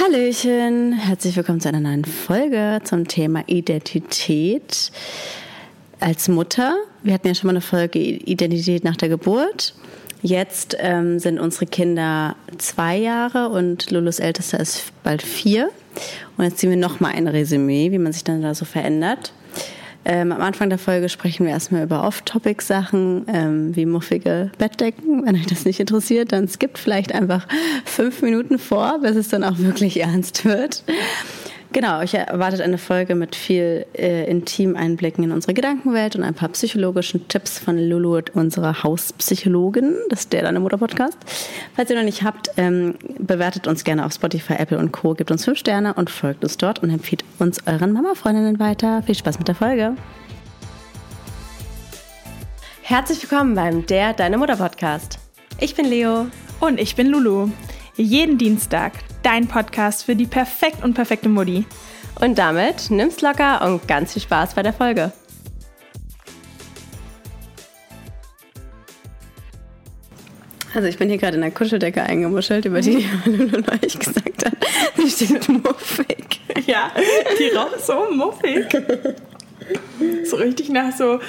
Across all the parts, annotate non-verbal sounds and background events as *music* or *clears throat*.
Hallöchen, herzlich willkommen zu einer neuen Folge zum Thema Identität als Mutter. Wir hatten ja schon mal eine Folge Identität nach der Geburt. Jetzt ähm, sind unsere Kinder zwei Jahre und Lulus ältester ist bald vier. Und jetzt ziehen wir nochmal ein Resümee, wie man sich dann da so verändert. Ähm, am Anfang der Folge sprechen wir erstmal über Off-Topic-Sachen, ähm, wie muffige Bettdecken. Wenn euch das nicht interessiert, dann skippt vielleicht einfach fünf Minuten vor, bis es dann auch wirklich ernst wird. Genau, euch erwartet eine Folge mit viel äh, intimen Einblicken in unsere Gedankenwelt und ein paar psychologischen Tipps von Lulu, unserer Hauspsychologin. Das ist der Deine Mutter Podcast. Falls ihr noch nicht habt, ähm, bewertet uns gerne auf Spotify, Apple und Co. Gebt uns fünf Sterne und folgt uns dort und empfiehlt uns euren Mama-Freundinnen weiter. Viel Spaß mit der Folge. Herzlich willkommen beim Der Deine Mutter Podcast. Ich bin Leo. Und ich bin Lulu. Jeden Dienstag dein Podcast für die perfekt und perfekte Mutti. Und damit nimm's locker und ganz viel Spaß bei der Folge. Also ich bin hier gerade in der Kuscheldecke eingemuschelt, über die *laughs* Lulu neulich gesagt hat. Die steht muffig. Ja, die raucht so muffig. *laughs* So richtig nach so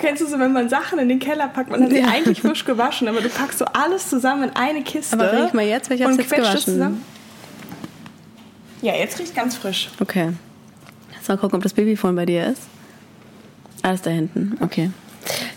Kennst du so, wenn man Sachen in den Keller packt, man hat sie ja. eigentlich frisch gewaschen, aber du packst so alles zusammen in eine Kiste. Aber riech mal jetzt, weil ich hab's jetzt gewaschen. Ja, jetzt riecht ganz frisch. Okay. Lass mal gucken, ob das Babyphone bei dir ist. Alles da hinten. Okay.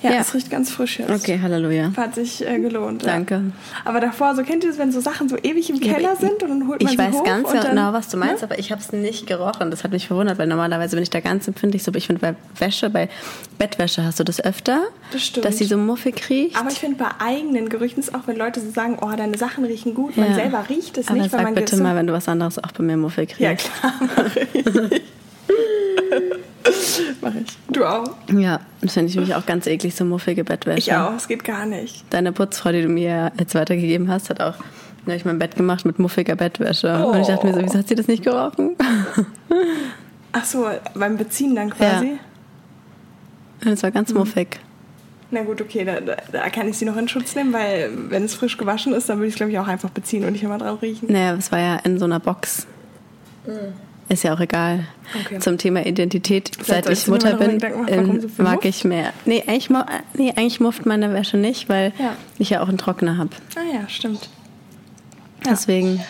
Ja, ja, es riecht ganz frisch jetzt. Okay, Halleluja. Hat sich äh, gelohnt. Danke. Ja. Aber davor, so kennt ihr es, wenn so Sachen so ewig im Keller sind und dann holt man ich sie weiß hoch ganz und dann, genau, was du meinst, ne? aber ich habe es nicht gerochen. Das hat mich verwundert, weil normalerweise bin ich da ganz empfindlich. So, ich finde bei Wäsche, bei Bettwäsche hast du das öfter, Das stimmt. dass sie so muffig riecht. Aber ich finde bei eigenen Gerüchten ist auch, wenn Leute so sagen, oh, deine Sachen riechen gut, man Ja. selber riecht es aber nicht, weil sag man bitte mal, wenn du was anderes auch bei mir muffig riechst. Ja, klar, *laughs* mache *laughs* ich. mach ich. Du auch? Ja, das finde ich nämlich auch ganz eklig, so muffige Bettwäsche. Ich auch, es geht gar nicht. Deine Putzfrau, die du mir jetzt weitergegeben hast, hat auch neulich mein Bett gemacht mit muffiger Bettwäsche. Und ich dachte mir so, wieso hat sie das nicht gerochen? *laughs* Ach so, beim Beziehen dann quasi? Und es war ganz Mhm. muffig. Na gut, okay, da, da, da kann ich sie noch in Schutz nehmen, weil wenn es frisch gewaschen ist, dann würde ich es, glaube ich, auch einfach beziehen und nicht immer drauf riechen. Naja, es war ja in so einer Box. Ist ja auch egal. Okay. Zum Thema Identität, seit ich Mutter bin, ähm, so mag ich mehr. Nee eigentlich, nee, eigentlich mufft meine Wäsche nicht, weil Ja. ich ja auch einen Trockner habe. Ah ja, stimmt. Deswegen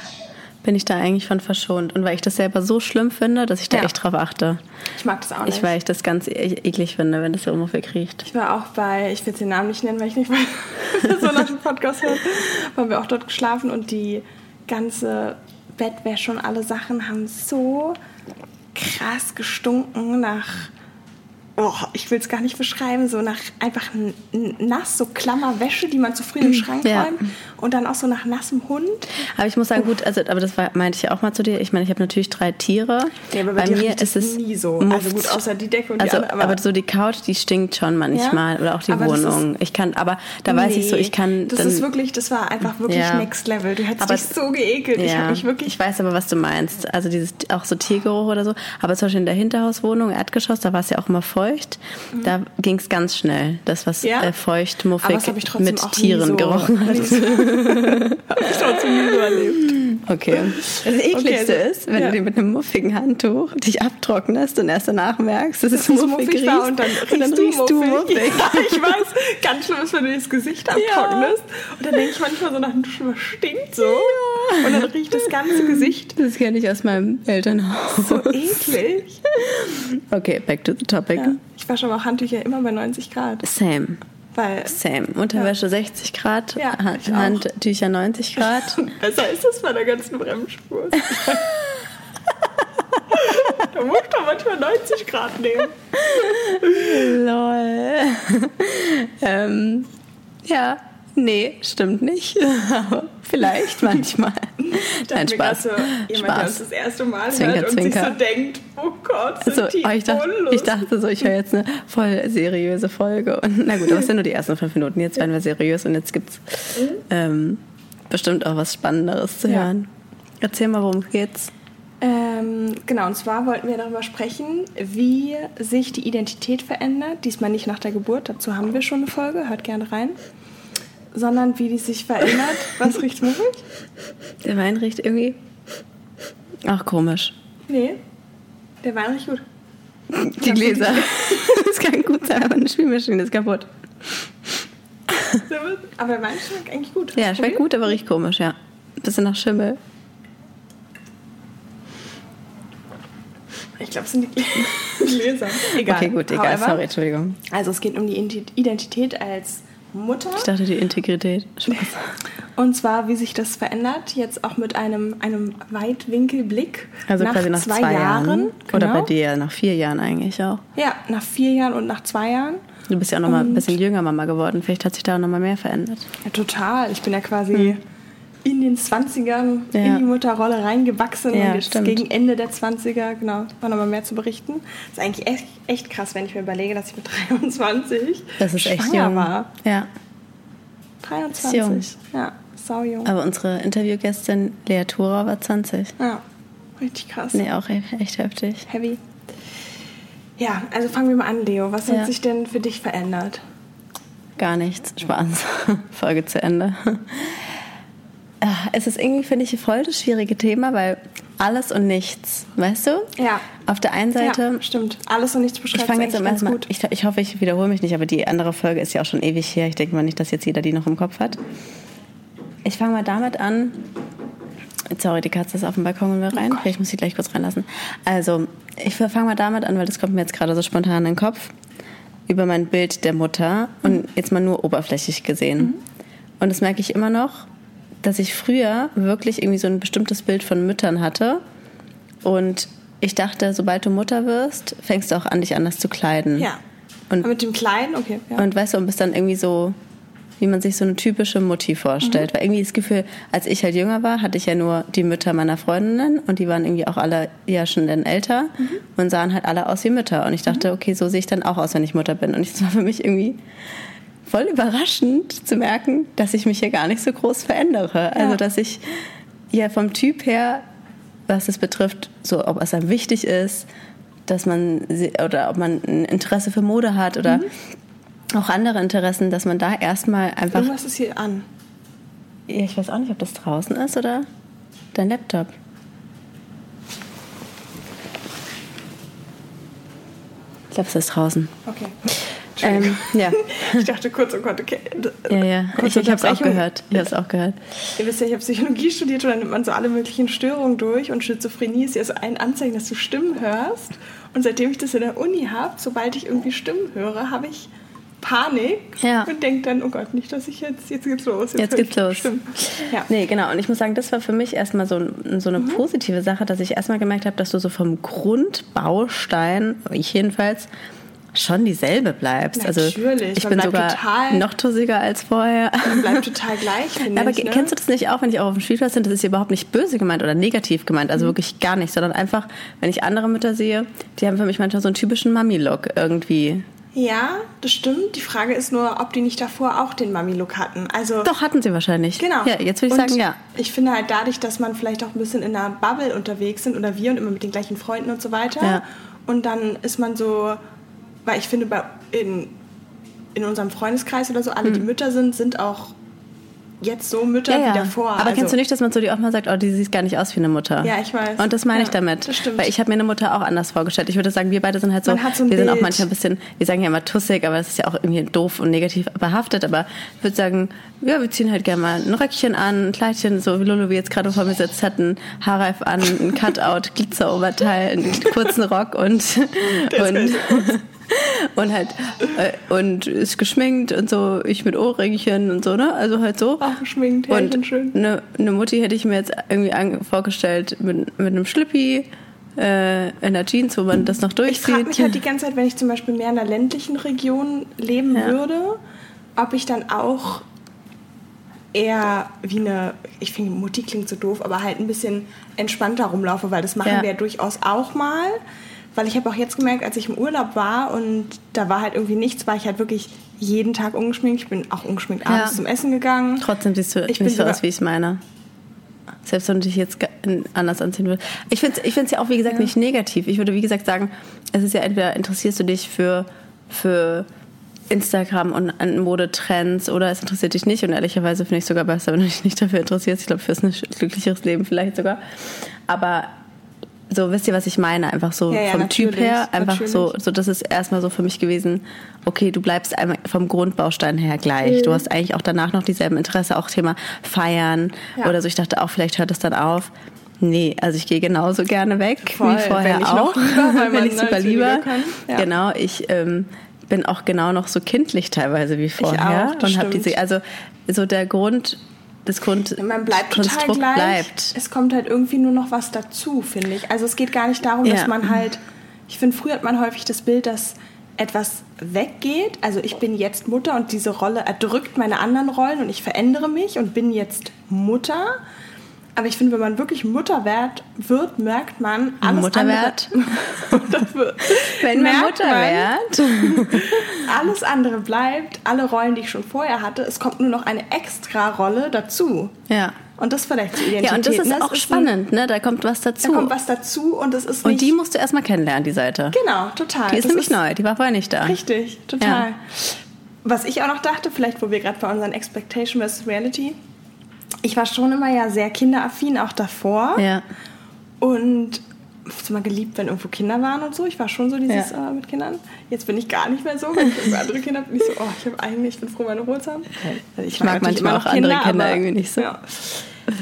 bin ich da eigentlich von verschont. Und weil ich das selber so schlimm finde, dass ich da Ja. echt drauf achte. Ich mag das auch nicht. Ich, weil ich das ganz e- eklig finde, wenn das so muffig riecht. Ich war auch bei, ich will jetzt den Namen nicht nennen, weil ich nicht *laughs* weiß, so nach dem Podcast hört, waren wir auch dort geschlafen und die ganze Bettwäsche und alle Sachen haben so krass gestunken nach, oh, ich will es gar nicht beschreiben, so nach einfach nass, so Klammerwäsche, die man zu früh in den Schrank Ja. räumt und dann auch so nach nassem Hund. Aber ich muss sagen, gut, also, aber das war, meinte ich ja auch mal zu dir. Ich meine, ich habe natürlich drei Tiere. Ja, aber bei dir riecht es nie so. Also Muft. gut, außer die Decke und die also, andere, aber, aber- so die Couch, die stinkt schon manchmal. Ja? Oder auch die Aber Wohnung. Ich kann, aber da weiß ich so, ich kann. Das dann, ist wirklich, das war einfach wirklich Ja. Next Level. Du hättest Aber- dich so geekelt. Ich habe mich wirklich ich weiß aber, was du meinst. Also dieses auch so Tiergeruch oder so. Aber zum Beispiel in der Hinterhauswohnung, Erdgeschoss, da war es ja auch immer feucht. Da ging es ganz schnell. Das, was Mhm. Ja. äh, feucht, muffig das habe mit Tieren so, gerochen hat. so, *laughs* hab ich trotzdem nie so erlebt. Okay. Das Ekligste Okay, also- ist, wenn ja. du dir mit einem muffigen Handtuch dich abtrocknest und erst danach merkst, dass es Dass es muffig, muffig war riecht. und dann riechst, dann riechst du muffig. *laughs* Ja, ich weiß, ganz schlimm ist, wenn du das Gesicht abtrocknest. Und dann denke ich manchmal so nach dem Duschen, was stinkt so? Und dann riecht das ganze Gesicht Das kenne ich aus meinem Elternhaus. so eklig. Okay, back to the topic. Ja. Ich wasche aber auch Handtücher immer bei 90 Grad. Same. Weil Same. Unterwäsche 60 Grad, Ja, Hand-. Handtücher 90 Grad. *laughs* besser ist das bei der ganzen Bremsspur. *laughs* da muss doch manchmal 90 Grad nehmen. *laughs* Lol. ähm, ja, nee, stimmt nicht. *laughs* Aber Vielleicht manchmal. *laughs* Nein, grad Spaß. So, jemand, der uns Spaß. das erste Mal Zwinker, hört und zwinker. sich so denkt, oh Gott, sind Also, die oh, ich, dachte, ich dachte so, ich höre jetzt eine voll seriöse Folge. Und na gut, aber es sind nur die ersten fünf Minuten. Jetzt werden wir seriös und jetzt gibt's ähm, bestimmt auch was Spannenderes zu Ja. hören. Erzähl mal, worum geht's? Ähm, genau, und zwar wollten wir darüber sprechen, wie sich die Identität verändert. Diesmal nicht nach der Geburt, dazu haben wir schon eine Folge, hört gerne rein. Sondern wie die sich verändert. Was riecht muffig? Der Wein riecht irgendwie Ach, komisch. Nee, der Wein riecht gut. Die Gläser. *laughs* Das kann gut sein, aber eine Spülmaschine ist kaputt. Aber der Wein schmeckt eigentlich gut. Hast Ja, schmeckt probiert? gut, aber riecht komisch, ja. Bisschen nach Schimmel. Ich glaube, es sind die *laughs* Gläser. Egal. Okay, gut, egal. However, Sorry, Entschuldigung. Also es geht um die Ident- Identität als Mutter. Ich dachte, die Integrität. Spaß. Und zwar, wie sich das verändert, jetzt auch mit einem, einem Weitwinkelblick. Also quasi nach zwei, Jahren. Oder genau. bei dir nach vier Jahren eigentlich auch. Ja, nach vier Jahren und nach zwei Jahren. Du bist ja auch noch mal ein bisschen jünger Mama geworden. Vielleicht hat sich da auch noch mal mehr verändert. Ja, total. Ich bin ja quasi in den 20ern Ja. in die Mutterrolle reingewachsen Ja, und jetzt stimmt. gegen Ende der 20er, genau, war nochmal mehr zu berichten. Das ist eigentlich echt, echt krass, wenn ich mir überlege, dass ich mit *laughs* 23 Das ist echt jung. war. Ja. 23. jung. Ja, sau jung. Aber unsere Interviewgästin Lea Thura war 20. Ja, richtig krass. Nee, auch echt heftig. Heavy. Ja, also fangen wir mal an, Leo. Was Ja. hat sich denn für dich verändert? Gar nichts. Spaß. *laughs* Folge zu Ende. Ah, Es ist irgendwie, finde ich, voll das schwierige Thema, weil alles und nichts, weißt du? Ja. Auf der einen Seite, ja, stimmt. Alles und nichts ich beschreibt fange jetzt ganz ersten Mal, gut. ich, ich hoffe, ich wiederhole mich nicht, aber die andere Folge ist ja auch schon ewig her. Ich denke mal nicht, dass jetzt jeder die noch im Kopf hat. Ich fange mal damit an. Sorry, die Katze ist auf dem Balkon und will rein. ich muss sie gleich kurz reinlassen. Also, ich fange mal damit an, weil das kommt mir jetzt gerade so spontan in den Kopf. Über mein Bild der Mutter und jetzt mal nur oberflächlich gesehen. Und das merke ich immer noch, dass ich früher wirklich irgendwie so ein bestimmtes Bild von Müttern hatte. Und ich dachte, sobald du Mutter wirst, fängst du auch an, dich anders zu kleiden. Ja. Und Aber mit dem Kleinen, okay. Ja. und weißt du, und bist dann irgendwie so, wie man sich so eine typische Mutti vorstellt. Weil irgendwie das Gefühl, als ich halt jünger war, hatte ich ja nur die Mütter meiner Freundinnen und die waren irgendwie auch alle ja schon dann älter und sahen halt alle aus wie Mütter. Und ich dachte, okay, so sehe ich dann auch aus, wenn ich Mutter bin. Und es war für mich irgendwie voll überraschend zu merken, dass ich mich hier gar nicht so groß verändere. Also, dass ich ja vom Typ her, was es betrifft, so ob es einem wichtig ist, dass man oder ob man ein Interesse für Mode hat oder auch andere Interessen, dass man da erstmal einfach. Irgendwas ist hier an. Ja, ich weiß auch nicht, ob das draußen ist oder dein Laptop. Ich glaube, es ist draußen. Okay. Ähm, ja. *laughs* Ich dachte kurz, oh Gott, okay. Ja, ja. Ich, ich habe es auch gehört. Ich habe es auch gehört. Ihr wisst ja, ich habe Psychologie studiert und dann nimmt man so alle möglichen Störungen durch und Schizophrenie ist ja so ein Anzeichen, dass du Stimmen hörst. Und seitdem ich das in der Uni habe, sobald ich irgendwie Stimmen höre, habe ich Panik Ja. und denke dann, oh Gott, nicht, dass ich jetzt, jetzt geht's los. Jetzt ich geht's los. Stimmen. Ja. Nee, genau. Und ich muss sagen, das war für mich erstmal so, so eine Mhm. positive Sache, dass ich erstmal gemerkt habe, dass du so vom Grundbaustein, ich jedenfalls, schon dieselbe bleibst. Also Natürlich, ich man bin sogar total- noch tussiger als vorher. Man bleibt *laughs* total gleich, finde Aber ich. Ne? kennst du das nicht auch, wenn ich auch auf dem Spielplatz bin? Das ist überhaupt nicht böse gemeint oder negativ gemeint, Mhm. also wirklich gar nicht, sondern einfach, wenn ich andere Mütter sehe, die haben für mich manchmal so einen typischen Mami-Look irgendwie. Ja, das stimmt. Die Frage ist nur, ob die nicht davor auch den Mami-Look hatten. Also Doch, hatten sie wahrscheinlich. Genau. Ja, jetzt würde ich Und sagen, ja. Ich finde halt dadurch, dass man vielleicht auch ein bisschen in einer Bubble unterwegs sind oder wir und immer mit den gleichen Freunden und so weiter. Ja. Und dann ist man so, weil ich finde, bei, in, in unserem Freundeskreis oder so, alle, die Mütter sind, sind auch jetzt so Mütter Hm. Ja, ja. wie davor. Aber also, kennst du nicht, dass man so die auch mal sagt, oh, die sieht gar nicht aus wie eine Mutter? Ja, ich weiß. Und das meine ich Ja, damit. das stimmt. Weil ich habe mir eine Mutter auch anders vorgestellt. Ich würde sagen, wir beide sind halt so, Man hat so ein wir sind auch Bild. manchmal ein bisschen, wir sagen ja immer tussig, aber das ist ja auch irgendwie doof und negativ behaftet. Aber ich würde sagen, ja, wir ziehen halt gerne mal ein Röckchen an, ein Kleidchen, so wie Lulu wie jetzt gerade vor mir sitzt, hat einen Haarreif an, ein Cutout, Glitzeroberteil, einen kurzen Rock und, *laughs* und, und halt äh, und ist geschminkt und so, ich mit Ohrringchen und so, ne? Also halt so. Auch geschminkt, ja, ich und schön. Eine, eine Mutti hätte ich mir jetzt irgendwie vorgestellt mit, mit einem Schlippi, äh, in der Jeans, wo man das noch Ich frage durchzieht. mich halt die ganze Zeit, wenn ich zum Beispiel mehr in einer ländlichen Region leben Ja. würde, ob ich dann auch eher wie eine, ich finde Mutti klingt so doof, aber halt ein bisschen entspannter rumlaufe, weil das machen Ja. wir ja durchaus auch mal. Weil ich habe auch jetzt gemerkt, als ich im Urlaub war und da war halt irgendwie nichts, war ich halt wirklich jeden Tag ungeschminkt. Ich bin auch ungeschminkt abends Ja. zum Essen gegangen. Trotzdem siehst du Ich nicht so aus, wie ich es meine. Selbst wenn du dich jetzt anders anziehen würdest. Ich finde es ich find's ja auch, wie gesagt, nicht negativ. Ich würde, wie gesagt, sagen, es ist ja entweder interessierst du dich für, für Instagram und Modetrends oder es interessiert dich nicht. Und ehrlicherweise finde ich es sogar besser, wenn du dich nicht dafür interessierst. Ich glaube, für ein glücklicheres Leben vielleicht sogar. Aber so wisst ihr, was ich meine? Einfach so Ja, ja, vom Typ her, einfach so, natürlich. so das ist erstmal so für mich gewesen, okay, du bleibst vom Grundbaustein her gleich. Du hast eigentlich auch danach noch dieselben Interesse, auch Thema Feiern Ja. oder so. Ich dachte auch, vielleicht hört es dann auf. Nee, also ich gehe genauso gerne weg Voll, wie vorher auch. lieber, weil wenn ich *laughs* *laughs* super lieber. Genau, ich ähm, bin auch genau noch so kindlich teilweise wie vorher auch, das und habe diese, also so der Grund, das Grund, Man bleibt total Konstrukt gleich. bleibt. Es kommt halt irgendwie nur noch was dazu, finde ich. Also es geht gar nicht darum, dass Ja. man halt. Ich finde, früher hat man häufig das Bild, dass etwas weggeht. Also ich bin jetzt Mutter und diese Rolle erdrückt meine anderen Rollen und ich verändere mich und bin jetzt Mutter. Aber ich finde, wenn man wirklich Mutter wird, wird merkt man alles Mutter andere. *laughs* wenn man merkt Mutter man, wird. *laughs* Alles andere bleibt, alle Rollen, die ich schon vorher hatte. Es kommt nur noch eine extra Rolle dazu. Ja. Und das vielleicht zur Identität. Ja, und das ist? Es auch ein- spannend, ne? Da kommt was dazu. Da kommt was dazu und es ist und die musst du erstmal kennenlernen, die Seite. Genau, total. Die ist Das nämlich neu, die war vorher nicht da. Richtig, total. Ja. Was ich auch noch dachte, vielleicht wo wir gerade bei unseren Expectation versus Reality, ich war schon immer ja sehr kinderaffin, auch davor. Ja. Und hab's immer geliebt, wenn irgendwo Kinder waren und so. Ich war schon so dieses Ja. äh, mit Kindern. Jetzt bin ich gar nicht mehr so. Wenn ich andere Kinder bin ich so, oh, ich habe eigentlich, ich bin froh, meine Ruhe zu haben. Also Ich mag natürlich manchmal auch andere Kinder irgendwie nicht so. Ja.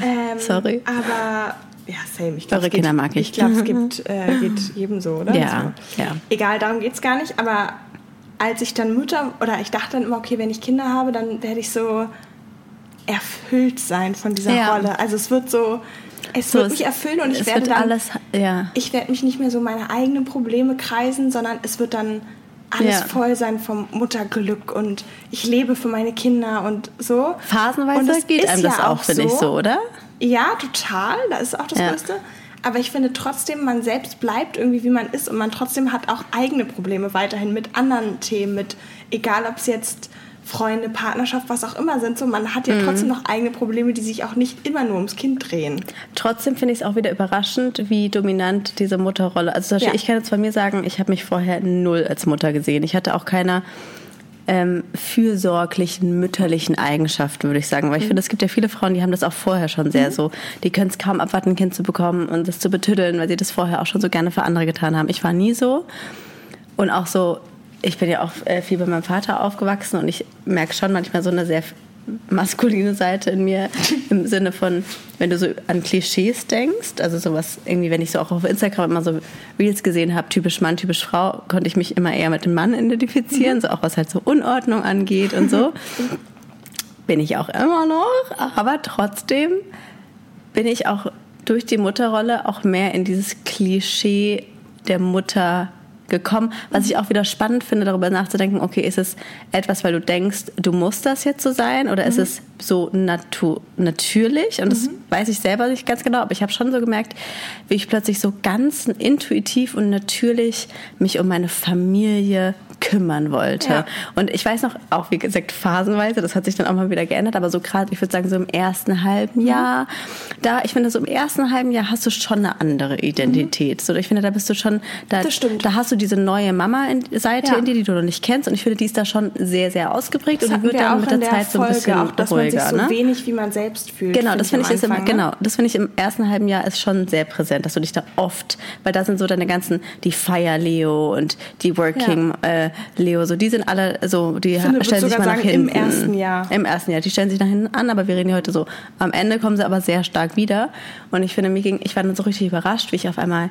Ähm, Sorry. Aber ja, same. Ich glaub, Eure geht- Kinder mag ich. Ich glaube, es *laughs* gibt, äh, geht jedem so, oder? Ja, so. ja. Egal, darum geht es gar nicht. Aber als ich dann Mutter, oder ich dachte dann immer, okay, wenn ich Kinder habe, dann werde ich so erfüllt sein von dieser Ja. Rolle. Also es wird so, es So, wird mich erfüllen und ich werde dann alles, ja. ich werde mich nicht mehr so meine eigenen Probleme kreisen, sondern es wird dann alles Ja. voll sein vom Mutterglück und ich lebe für meine Kinder und so. und Phasenweise es geht ist einem das ja auch, finde ich, so, oder? Ja, total. Das ist auch das. Größte. Aber ich finde trotzdem, man selbst bleibt irgendwie, wie man ist und man trotzdem hat auch eigene Probleme weiterhin mit anderen Themen, mit egal ob es jetzt Freunde, Partnerschaft, was auch immer sind. So, man hat ja Mhm. trotzdem noch eigene Probleme, die sich auch nicht immer nur ums Kind drehen. Trotzdem finde ich es auch wieder überraschend, wie dominant diese Mutterrolle. Also Beispiel, Ja. ich kann jetzt von mir sagen, ich habe mich vorher null als Mutter gesehen. Ich hatte auch keine ähm, fürsorglichen, mütterlichen Eigenschaften, würde ich sagen. Weil ich finde, es gibt ja viele Frauen, die haben das auch vorher schon sehr so. Die können es kaum abwarten, ein Kind zu bekommen und das zu betüddeln, weil sie das vorher auch schon so gerne für andere getan haben. Ich war nie so. Und auch so, ich bin ja auch äh, viel bei meinem Vater aufgewachsen und ich merke schon manchmal so eine sehr maskuline Seite in mir *laughs* im Sinne von, wenn du so an Klischees denkst, also sowas irgendwie, wenn ich so auch auf Instagram immer so Reels gesehen habe, typisch Mann, typisch Frau, konnte ich mich immer eher mit dem Mann identifizieren, so auch was halt so Unordnung angeht und so. *laughs* Bin ich auch immer noch, aber trotzdem bin ich auch durch die Mutterrolle auch mehr in dieses Klischee der Mutter gekommen, was ich auch wieder spannend finde, darüber nachzudenken, okay, ist es etwas, weil du denkst, du musst das jetzt so sein oder ist es so natu natürlich? Und das weiß ich selber nicht ganz genau, aber ich habe schon so gemerkt, wie ich plötzlich so ganz intuitiv und natürlich mich um meine Familie kümmern wollte. Ja. Und ich weiß noch, auch wie gesagt, phasenweise, das hat sich dann auch mal wieder geändert, aber so gerade, ich würde sagen, so im ersten halben Mhm. Jahr, da, ich finde, so im ersten halben Jahr hast du schon eine andere Identität. So, ich finde, da bist du schon, da, Mhm. Da hast du diese neue Mama-Seite Ja. in dir, die du noch nicht kennst. Und ich finde, die ist da schon sehr, sehr ausgeprägt Das und die wird wir dann auch mit der der Zeit so ein Folge, bisschen auch, dass man ruhiger. sich so ne? wenig wie man selbst fühlt. Genau, das finde ich, im, Anfang, ne? genau, das finde ich im ersten halben Jahr ist schon sehr präsent, dass du dich da oft, weil da sind so deine ganzen, die Fire Leo und die Working äh, Leo, so die sind alle so, die finde, stellen sich mal nach sagen, im hinten. ersten Jahr. Im ersten Jahr, die stellen sich nach hinten an, aber wir reden ja heute so. Am Ende kommen sie aber sehr stark wieder und ich finde, mir ging, ich war dann so richtig überrascht, wie ich auf einmal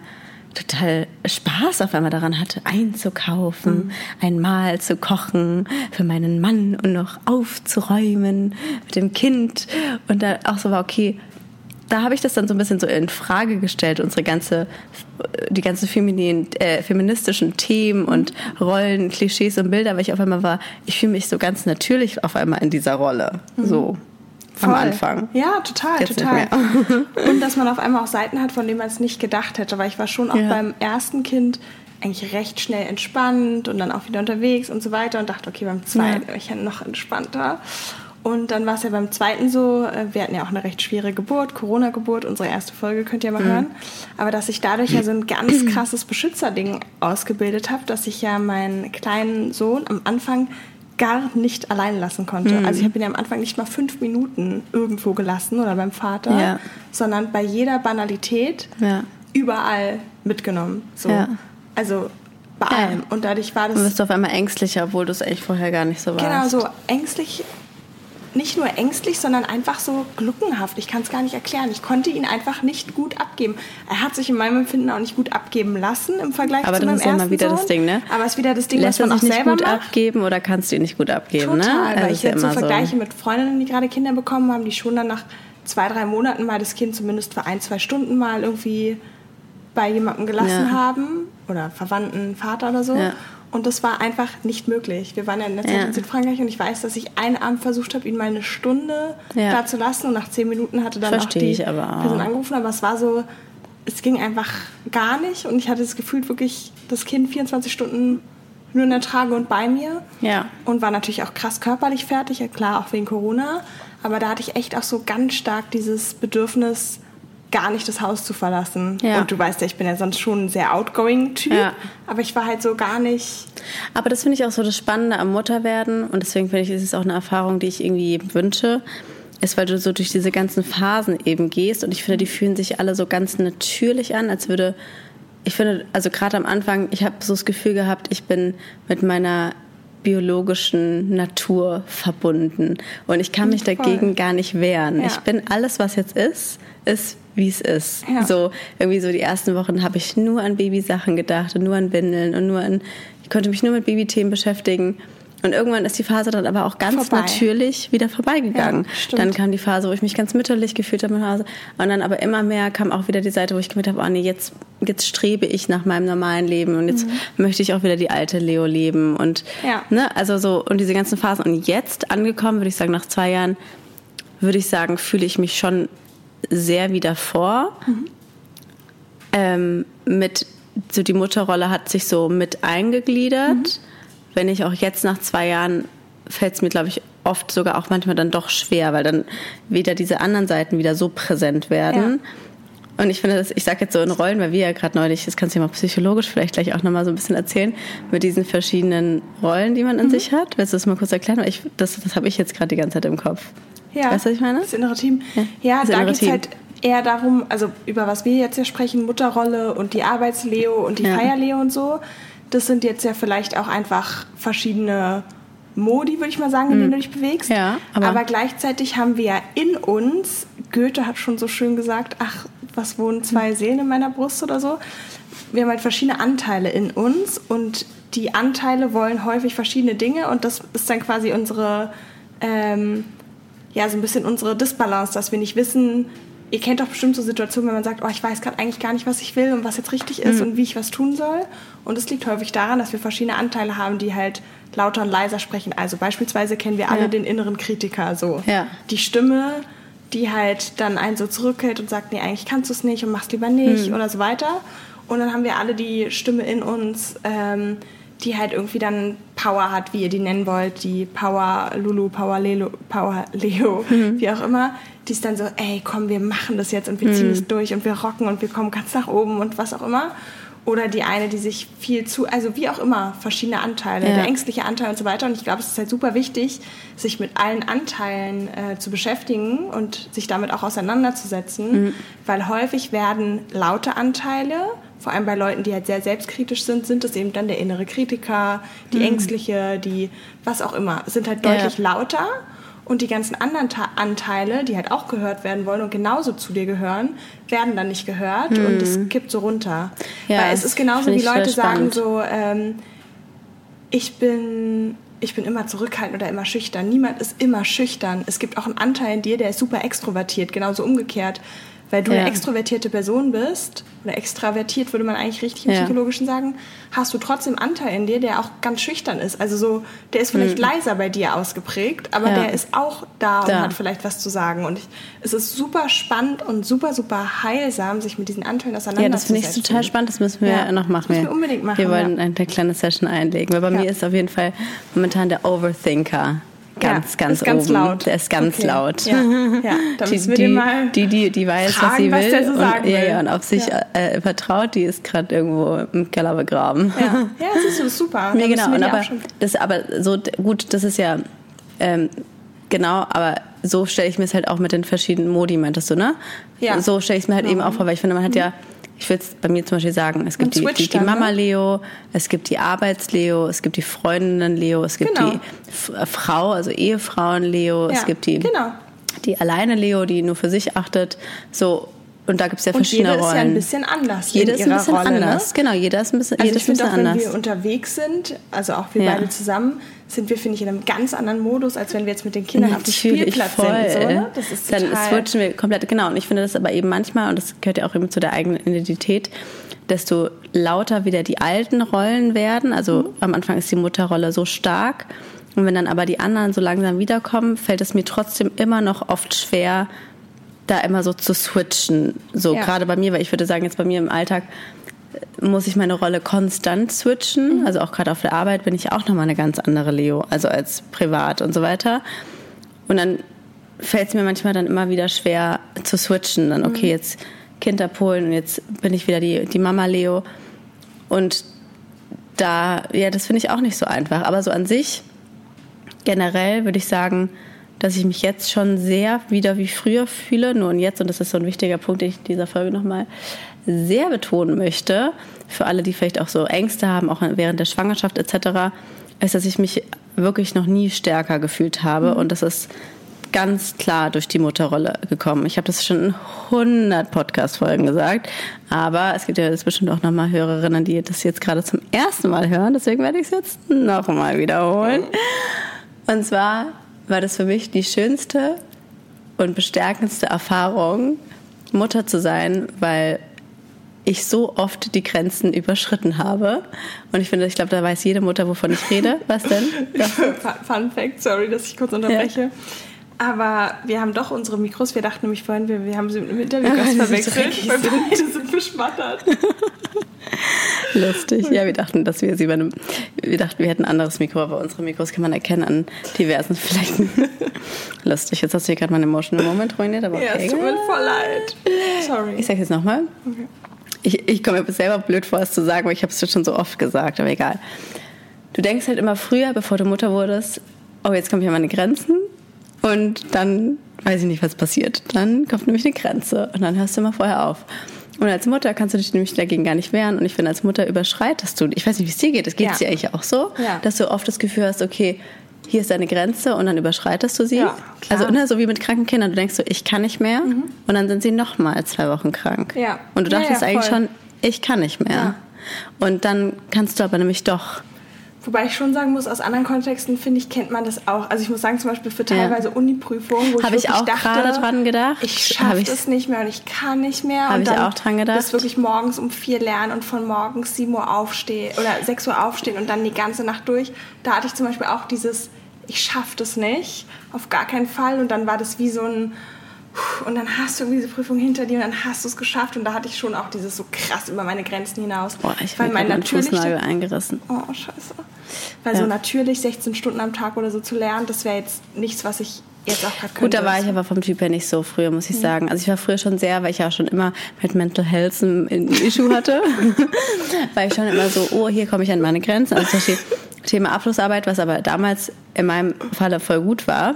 total Spaß auf einmal daran hatte, einzukaufen, ein Mahl zu kochen für meinen Mann und noch aufzuräumen mit dem Kind und da auch so war okay, da habe ich das dann so ein bisschen so in Frage gestellt, unsere ganze, die ganzen feminin, äh, feministischen Themen und Rollen, Klischees und Bilder, weil ich auf einmal war, ich fühle mich so ganz natürlich auf einmal in dieser Rolle, so am Voll. Anfang. Ja, total, Jetzt total. *laughs* Und dass man auf einmal auch Seiten hat, von denen man es nicht gedacht hätte. Weil ich war schon auch Ja. beim ersten Kind eigentlich recht schnell entspannt und dann auch wieder unterwegs und so weiter und dachte, okay, beim zweiten Ja. ich ja noch entspannter. Und dann war es ja beim zweiten so, äh, wir hatten ja auch eine recht schwere Geburt, Corona-Geburt, unsere erste Folge könnt ihr Mhm. mal hören. Aber dass ich dadurch ja so ein ganz krasses Beschützerding ausgebildet habe, dass ich ja meinen kleinen Sohn am Anfang gar nicht allein lassen konnte. Mhm. Also ich habe ihn ja am Anfang nicht mal fünf Minuten irgendwo gelassen oder beim Vater, Ja. sondern bei jeder Banalität Ja. überall mitgenommen. So. Ja. Also bei allem. Und dadurch war das Du bist auf einmal ängstlicher, obwohl du es eigentlich vorher gar nicht so warst. Genau, so ängstlich, nicht nur ängstlich, sondern einfach so gluckenhaft. Ich kann es gar nicht erklären. Ich konnte ihn einfach nicht gut abgeben. Er hat sich in meinem Empfinden auch nicht gut abgeben lassen im Vergleich Aber zu das meinem ist ja ersten immer wieder Sohn. das Ding, ne? Aber es ist wieder das Ding, Lässt was man auch nicht selber gut macht. abgeben oder kannst du ihn nicht gut abgeben, Total, ne? weil Also ich ist ja jetzt so vergleiche mit Freundinnen, die gerade Kinder bekommen haben, die schon dann nach zwei, drei Monaten mal das Kind zumindest für ein, zwei Stunden mal irgendwie bei jemandem gelassen Ja. haben oder Verwandten, Vater oder so. Ja. Und das war einfach nicht möglich. Wir waren ja in der Zeit Ja. in Südfrankreich und ich weiß, dass ich einen Abend versucht habe, ihn mal eine Stunde Ja. da zu lassen und nach zehn Minuten hatte dann Versteh auch die ich aber auch. Person angerufen, aber es war so, es ging einfach gar nicht und ich hatte das Gefühl, wirklich das Kind 24 Stunden nur in der Trage und bei mir Ja. und war natürlich auch krass körperlich fertig, ja klar, auch wegen Corona. Aber da hatte ich echt auch so ganz stark dieses Bedürfnis, gar nicht das Haus zu verlassen. Ja. Und du weißt ja, ich bin ja sonst schon ein sehr outgoing Typ, Ja. aber ich war halt so gar nicht. Aber das finde ich auch so das Spannende am Mutterwerden und deswegen finde ich, ist es auch eine Erfahrung, die ich irgendwie wünsche, ist, weil du so durch diese ganzen Phasen eben gehst und ich finde, die fühlen sich alle so ganz natürlich an, als würde, ich finde, also gerade am Anfang, ich habe so das Gefühl gehabt, ich bin mit meiner biologischen Natur verbunden und ich kann mich Voll. dagegen gar nicht wehren. Ja. Ich bin alles, was jetzt ist, ist wie es ist. Ja. So irgendwie so die ersten Wochen habe ich nur an Babysachen gedacht und nur an Windeln und nur an ich konnte mich nur mit Babythemen beschäftigen. Und irgendwann ist die Phase dann aber auch ganz Vorbei. natürlich wieder vorbeigegangen. Ja, dann kam die Phase, wo ich mich ganz mütterlich gefühlt habe mit Hause. Und dann aber immer mehr kam auch wieder die Seite, wo ich gemerkt habe, oh nee, jetzt, jetzt strebe ich nach meinem normalen Leben und jetzt möchte ich auch wieder die alte Leo leben. Und Mhm. Ja. ne, also so, und diese ganzen Phasen. Und jetzt angekommen, würde ich sagen, nach zwei Jahren, würde ich sagen, fühle ich mich schon sehr wieder vor. Mhm. Ähm, mit, so die Mutterrolle hat sich so mit eingegliedert. Mhm. Wenn ich auch jetzt nach zwei Jahren fällt es mir, glaube ich, oft sogar auch manchmal dann doch schwer, weil dann wieder diese anderen Seiten wieder so präsent werden. Und ich finde, das, ich sage jetzt so in Rollen, weil wir ja gerade neulich, das kannst du ja mal psychologisch vielleicht gleich auch nochmal so ein bisschen erzählen, mit diesen verschiedenen Rollen, die man Mhm. in sich hat. Willst du das mal kurz erklären? Weil ich, das, das habe ich jetzt gerade die ganze Zeit im Kopf. Ja, Weißt du, was ich meine? Das innere Team. Ja, das da geht es halt eher darum, also über was wir jetzt hier sprechen, Mutterrolle und die Arbeitsleo und die Ja. Feierleo und so. Das sind jetzt ja vielleicht auch einfach verschiedene Modi, würde ich mal sagen, in denen du dich bewegst. Hm. Ja, aber- aber gleichzeitig haben wir ja in uns, Goethe hat schon so schön gesagt, ach, was wohnen zwei Hm. Seelen in meiner Brust oder so. Wir haben halt verschiedene Anteile in uns und die Anteile wollen häufig verschiedene Dinge und das ist dann quasi unsere, ähm, ja, so ein bisschen unsere Disbalance, dass wir nicht wissen, ihr kennt doch bestimmt so Situationen, wenn man sagt, oh, ich weiß gerade eigentlich gar nicht, was ich will und was jetzt richtig ist Mhm. und wie ich was tun soll. Und es liegt häufig daran, dass wir verschiedene Anteile haben, die halt lauter und leiser sprechen. Also beispielsweise kennen wir alle Ja. den inneren Kritiker so. Ja. Die Stimme, die halt dann einen so zurückhält und sagt, nee, eigentlich kannst du es nicht und machst lieber nicht Mhm. oder so weiter. Und dann haben wir alle die Stimme in uns, ähm, die halt irgendwie dann Power hat, wie ihr die nennen wollt, die Power Lulu, Power Lelo, Power Leo, *laughs* Mhm. wie auch immer. Die ist dann so, ey, komm, wir machen das jetzt und wir Mhm. ziehen es durch und wir rocken und wir kommen ganz nach oben und was auch immer. Oder die eine, die sich viel zu, also wie auch immer, verschiedene Anteile, Ja. der ängstliche Anteil und so weiter. Und ich glaube, es ist halt super wichtig, sich mit allen Anteilen äh, zu beschäftigen und sich damit auch auseinanderzusetzen, weil häufig werden laute Anteile, vor allem bei Leuten, die halt sehr selbstkritisch sind, sind es eben dann der innere Kritiker, die ängstliche, die was auch immer, sind halt Ja. deutlich lauter. Und die ganzen anderen Ta Anteile, die halt auch gehört werden wollen und genauso zu dir gehören, werden dann nicht gehört und es kippt so runter. Ja, Weil es ist genauso, wie Leute sagen so, ähm, ich bin, ich bin immer zurückhaltend oder immer schüchtern. Niemand ist immer schüchtern. Es gibt auch einen Anteil in dir, der ist super extrovertiert, genauso umgekehrt. Weil du Ja. eine extrovertierte Person bist, oder extravertiert würde man eigentlich richtig im Ja. Psychologischen sagen, hast du trotzdem Anteil in dir, der auch ganz schüchtern ist. Also so, der ist vielleicht leiser bei dir ausgeprägt, aber Mhm. Ja. der ist auch da, und Da. hat vielleicht was zu sagen. Und ich, es ist super spannend und super, super heilsam, sich mit diesen Anteilen Ja, das auseinanderzusetzen. finde ich total spannend. Das müssen wir Ja, noch machen. müssen wir unbedingt machen, Wir wollen eine kleine Session einlegen. Weil bei mir ist auf jeden Fall momentan der Overthinker ganz, Ja, ganz ist ganz oben. laut. Der ist ganz Okay. laut. Ja, ja. *laughs* da Die, wir die, den mal die, die, die weiß, was fragen, sie was will. der so und, sagen ja, will. ja, und auf sich Ja. äh, vertraut, die ist gerade irgendwo im Keller begraben. Ja, ja das ist super. Nee, *laughs* Da genau. Und aber das, aber so gut, das ist ja ähm, genau, aber so stelle ich mir es halt auch mit den verschiedenen Modi, meintest du, ne? Ja. So stelle ich es mir halt eben auch vor, weil ich finde, man hat ja ich würde bei mir zum Beispiel sagen, es gibt die, die, die dann, Mama ne? Leo, es gibt die Arbeits-Leo, es gibt die Freundinnen Leo, es gibt Genau. die F Frau, also Ehefrauen Leo, es Ja, gibt die, genau. die alleine Leo, die nur für sich achtet. So, und da gibt es ja verschiedene jeder ist Rollen. ja ein bisschen anders jeder ist ein bisschen Rolle, anders. Ne? Genau, jeder ist ein bisschen, Also jeder ich finde auch, wenn anders. wir unterwegs sind, also auch wir Ja. beide zusammen, sind wir, finde ich, in einem ganz anderen Modus, als wenn wir jetzt mit den Kindern auf dem Natürlich, Spielplatz voll. sind. So, ne? Das ist Dann switchen wir komplett, genau. Und ich finde das aber eben manchmal, und das gehört ja auch eben zu der eigenen Identität, desto lauter wieder die alten Rollen werden. Also Mhm. am Anfang ist die Mutterrolle so stark. Und wenn dann aber die anderen so langsam wiederkommen, fällt es mir trotzdem immer noch oft schwer, da immer so zu switchen. So Ja. gerade bei mir, weil ich würde sagen, jetzt bei mir im Alltag äh, muss ich meine Rolle konstant switchen. Mhm. Also auch gerade auf der Arbeit bin ich auch nochmal eine ganz andere Leo, also als privat und so weiter. Und dann fällt es mir manchmal dann immer wieder schwer zu switchen. Dann, okay, jetzt Kind abholen und jetzt bin ich wieder die, die Mama Leo. Und da, ja, das finde ich auch nicht so einfach. Aber so an sich, generell würde ich sagen, dass ich mich jetzt schon sehr wieder wie früher fühle. Nur und jetzt, und das ist so ein wichtiger Punkt, den ich in dieser Folge nochmal sehr betonen möchte, für alle, die vielleicht auch so Ängste haben, auch während der Schwangerschaft etc., ist, dass ich mich wirklich noch nie stärker gefühlt habe. Und das ist ganz klar durch die Mutterrolle gekommen. Ich habe das schon in 100 Podcast-Folgen gesagt, aber es gibt ja jetzt bestimmt auch nochmal Hörerinnen, die das jetzt gerade zum ersten Mal hören. Deswegen werde ich es jetzt nochmal wiederholen. Und zwar war das für mich die schönste und bestärkendste Erfahrung, Mutter zu sein, weil ich so oft die Grenzen überschritten habe. Und ich finde, ich glaube, da weiß jede Mutter, wovon ich rede. *laughs* Was denn? *laughs* Fun Fact, sorry, dass ich kurz unterbreche. Aber wir haben doch unsere Mikros. Wir dachten nämlich vorhin, wir, wir haben sie mit Weil *laughs* sie so verwechselt, weil beide sind beschmattert. *laughs* Lustig. Ja, wir dachten, dass wir sie bei einem, wir dachten, wir hätten ein anderes Mikro, aber unsere Mikros kann man erkennen an diversen Flecken. *laughs* Lustig. Jetzt hast du hier gerade meinen emotional Moment ruiniert, aber okay. Ja, es tut mir voll leid. Sorry. Ich sage jetzt nochmal. Ich, ich komme mir selber blöd vor, es zu sagen, weil ich habe es schon so oft gesagt, aber egal. Du denkst halt immer früher, bevor du Mutter wurdest, oh, jetzt komme ich an meine Grenzen und dann weiß ich nicht, was passiert. Dann kommt nämlich eine Grenze und dann hörst du immer vorher auf. Und als Mutter kannst du dich nämlich dagegen gar nicht wehren. Und ich finde, als Mutter überschreitest du, ich weiß nicht, wie es dir geht, es geht Ja. dir eigentlich auch so, Ja. dass du oft das Gefühl hast, okay, hier ist deine Grenze und dann überschreitest du sie. Ja, also ne, so wie mit kranken Kindern, du denkst so, ich kann nicht mehr und dann sind sie noch mal zwei Wochen krank. Ja. Und du dachtest ja, eigentlich schon, ich kann nicht mehr. Und dann kannst du aber nämlich doch. Wobei ich schon sagen muss, aus anderen Kontexten, finde ich, kennt man das auch. Also ich muss sagen, zum Beispiel für Ja. teilweise Uni-Prüfungen, wo ich Habe ich wirklich auch dachte, gerade dran gedacht. ich schaffe ich- es nicht mehr und ich kann nicht mehr. Habe und ich dann auch dran gedacht. Bis wirklich morgens um vier lernen und von morgens sieben Uhr aufstehen oder sechs Uhr aufstehen und dann die ganze Nacht durch. Da hatte ich zum Beispiel auch dieses, ich schaffe das nicht, auf gar keinen Fall. Und dann war das wie so ein, und dann hast du irgendwie diese Prüfung hinter dir und dann hast du es geschafft. Und da hatte ich schon auch dieses so krass über meine Grenzen hinaus. Boah, ich Weil habe mein meinen natürlicher- Fußnagel eingerissen. Oh, scheiße. Weil Ja. so natürlich 16 Stunden am Tag oder so zu lernen, das wäre jetzt nichts, was ich jetzt auch gerade könnte. Gut, da war ich aber vom Typ her nicht so früher, muss ich sagen. Also ich war früher schon sehr, weil ich ja schon immer mit Mental Health ein ein Issue hatte. *laughs* weil ich schon immer so, oh, hier komme ich an meine Grenzen. Also Thema Abschlussarbeit, was aber damals in meinem Falle voll gut war.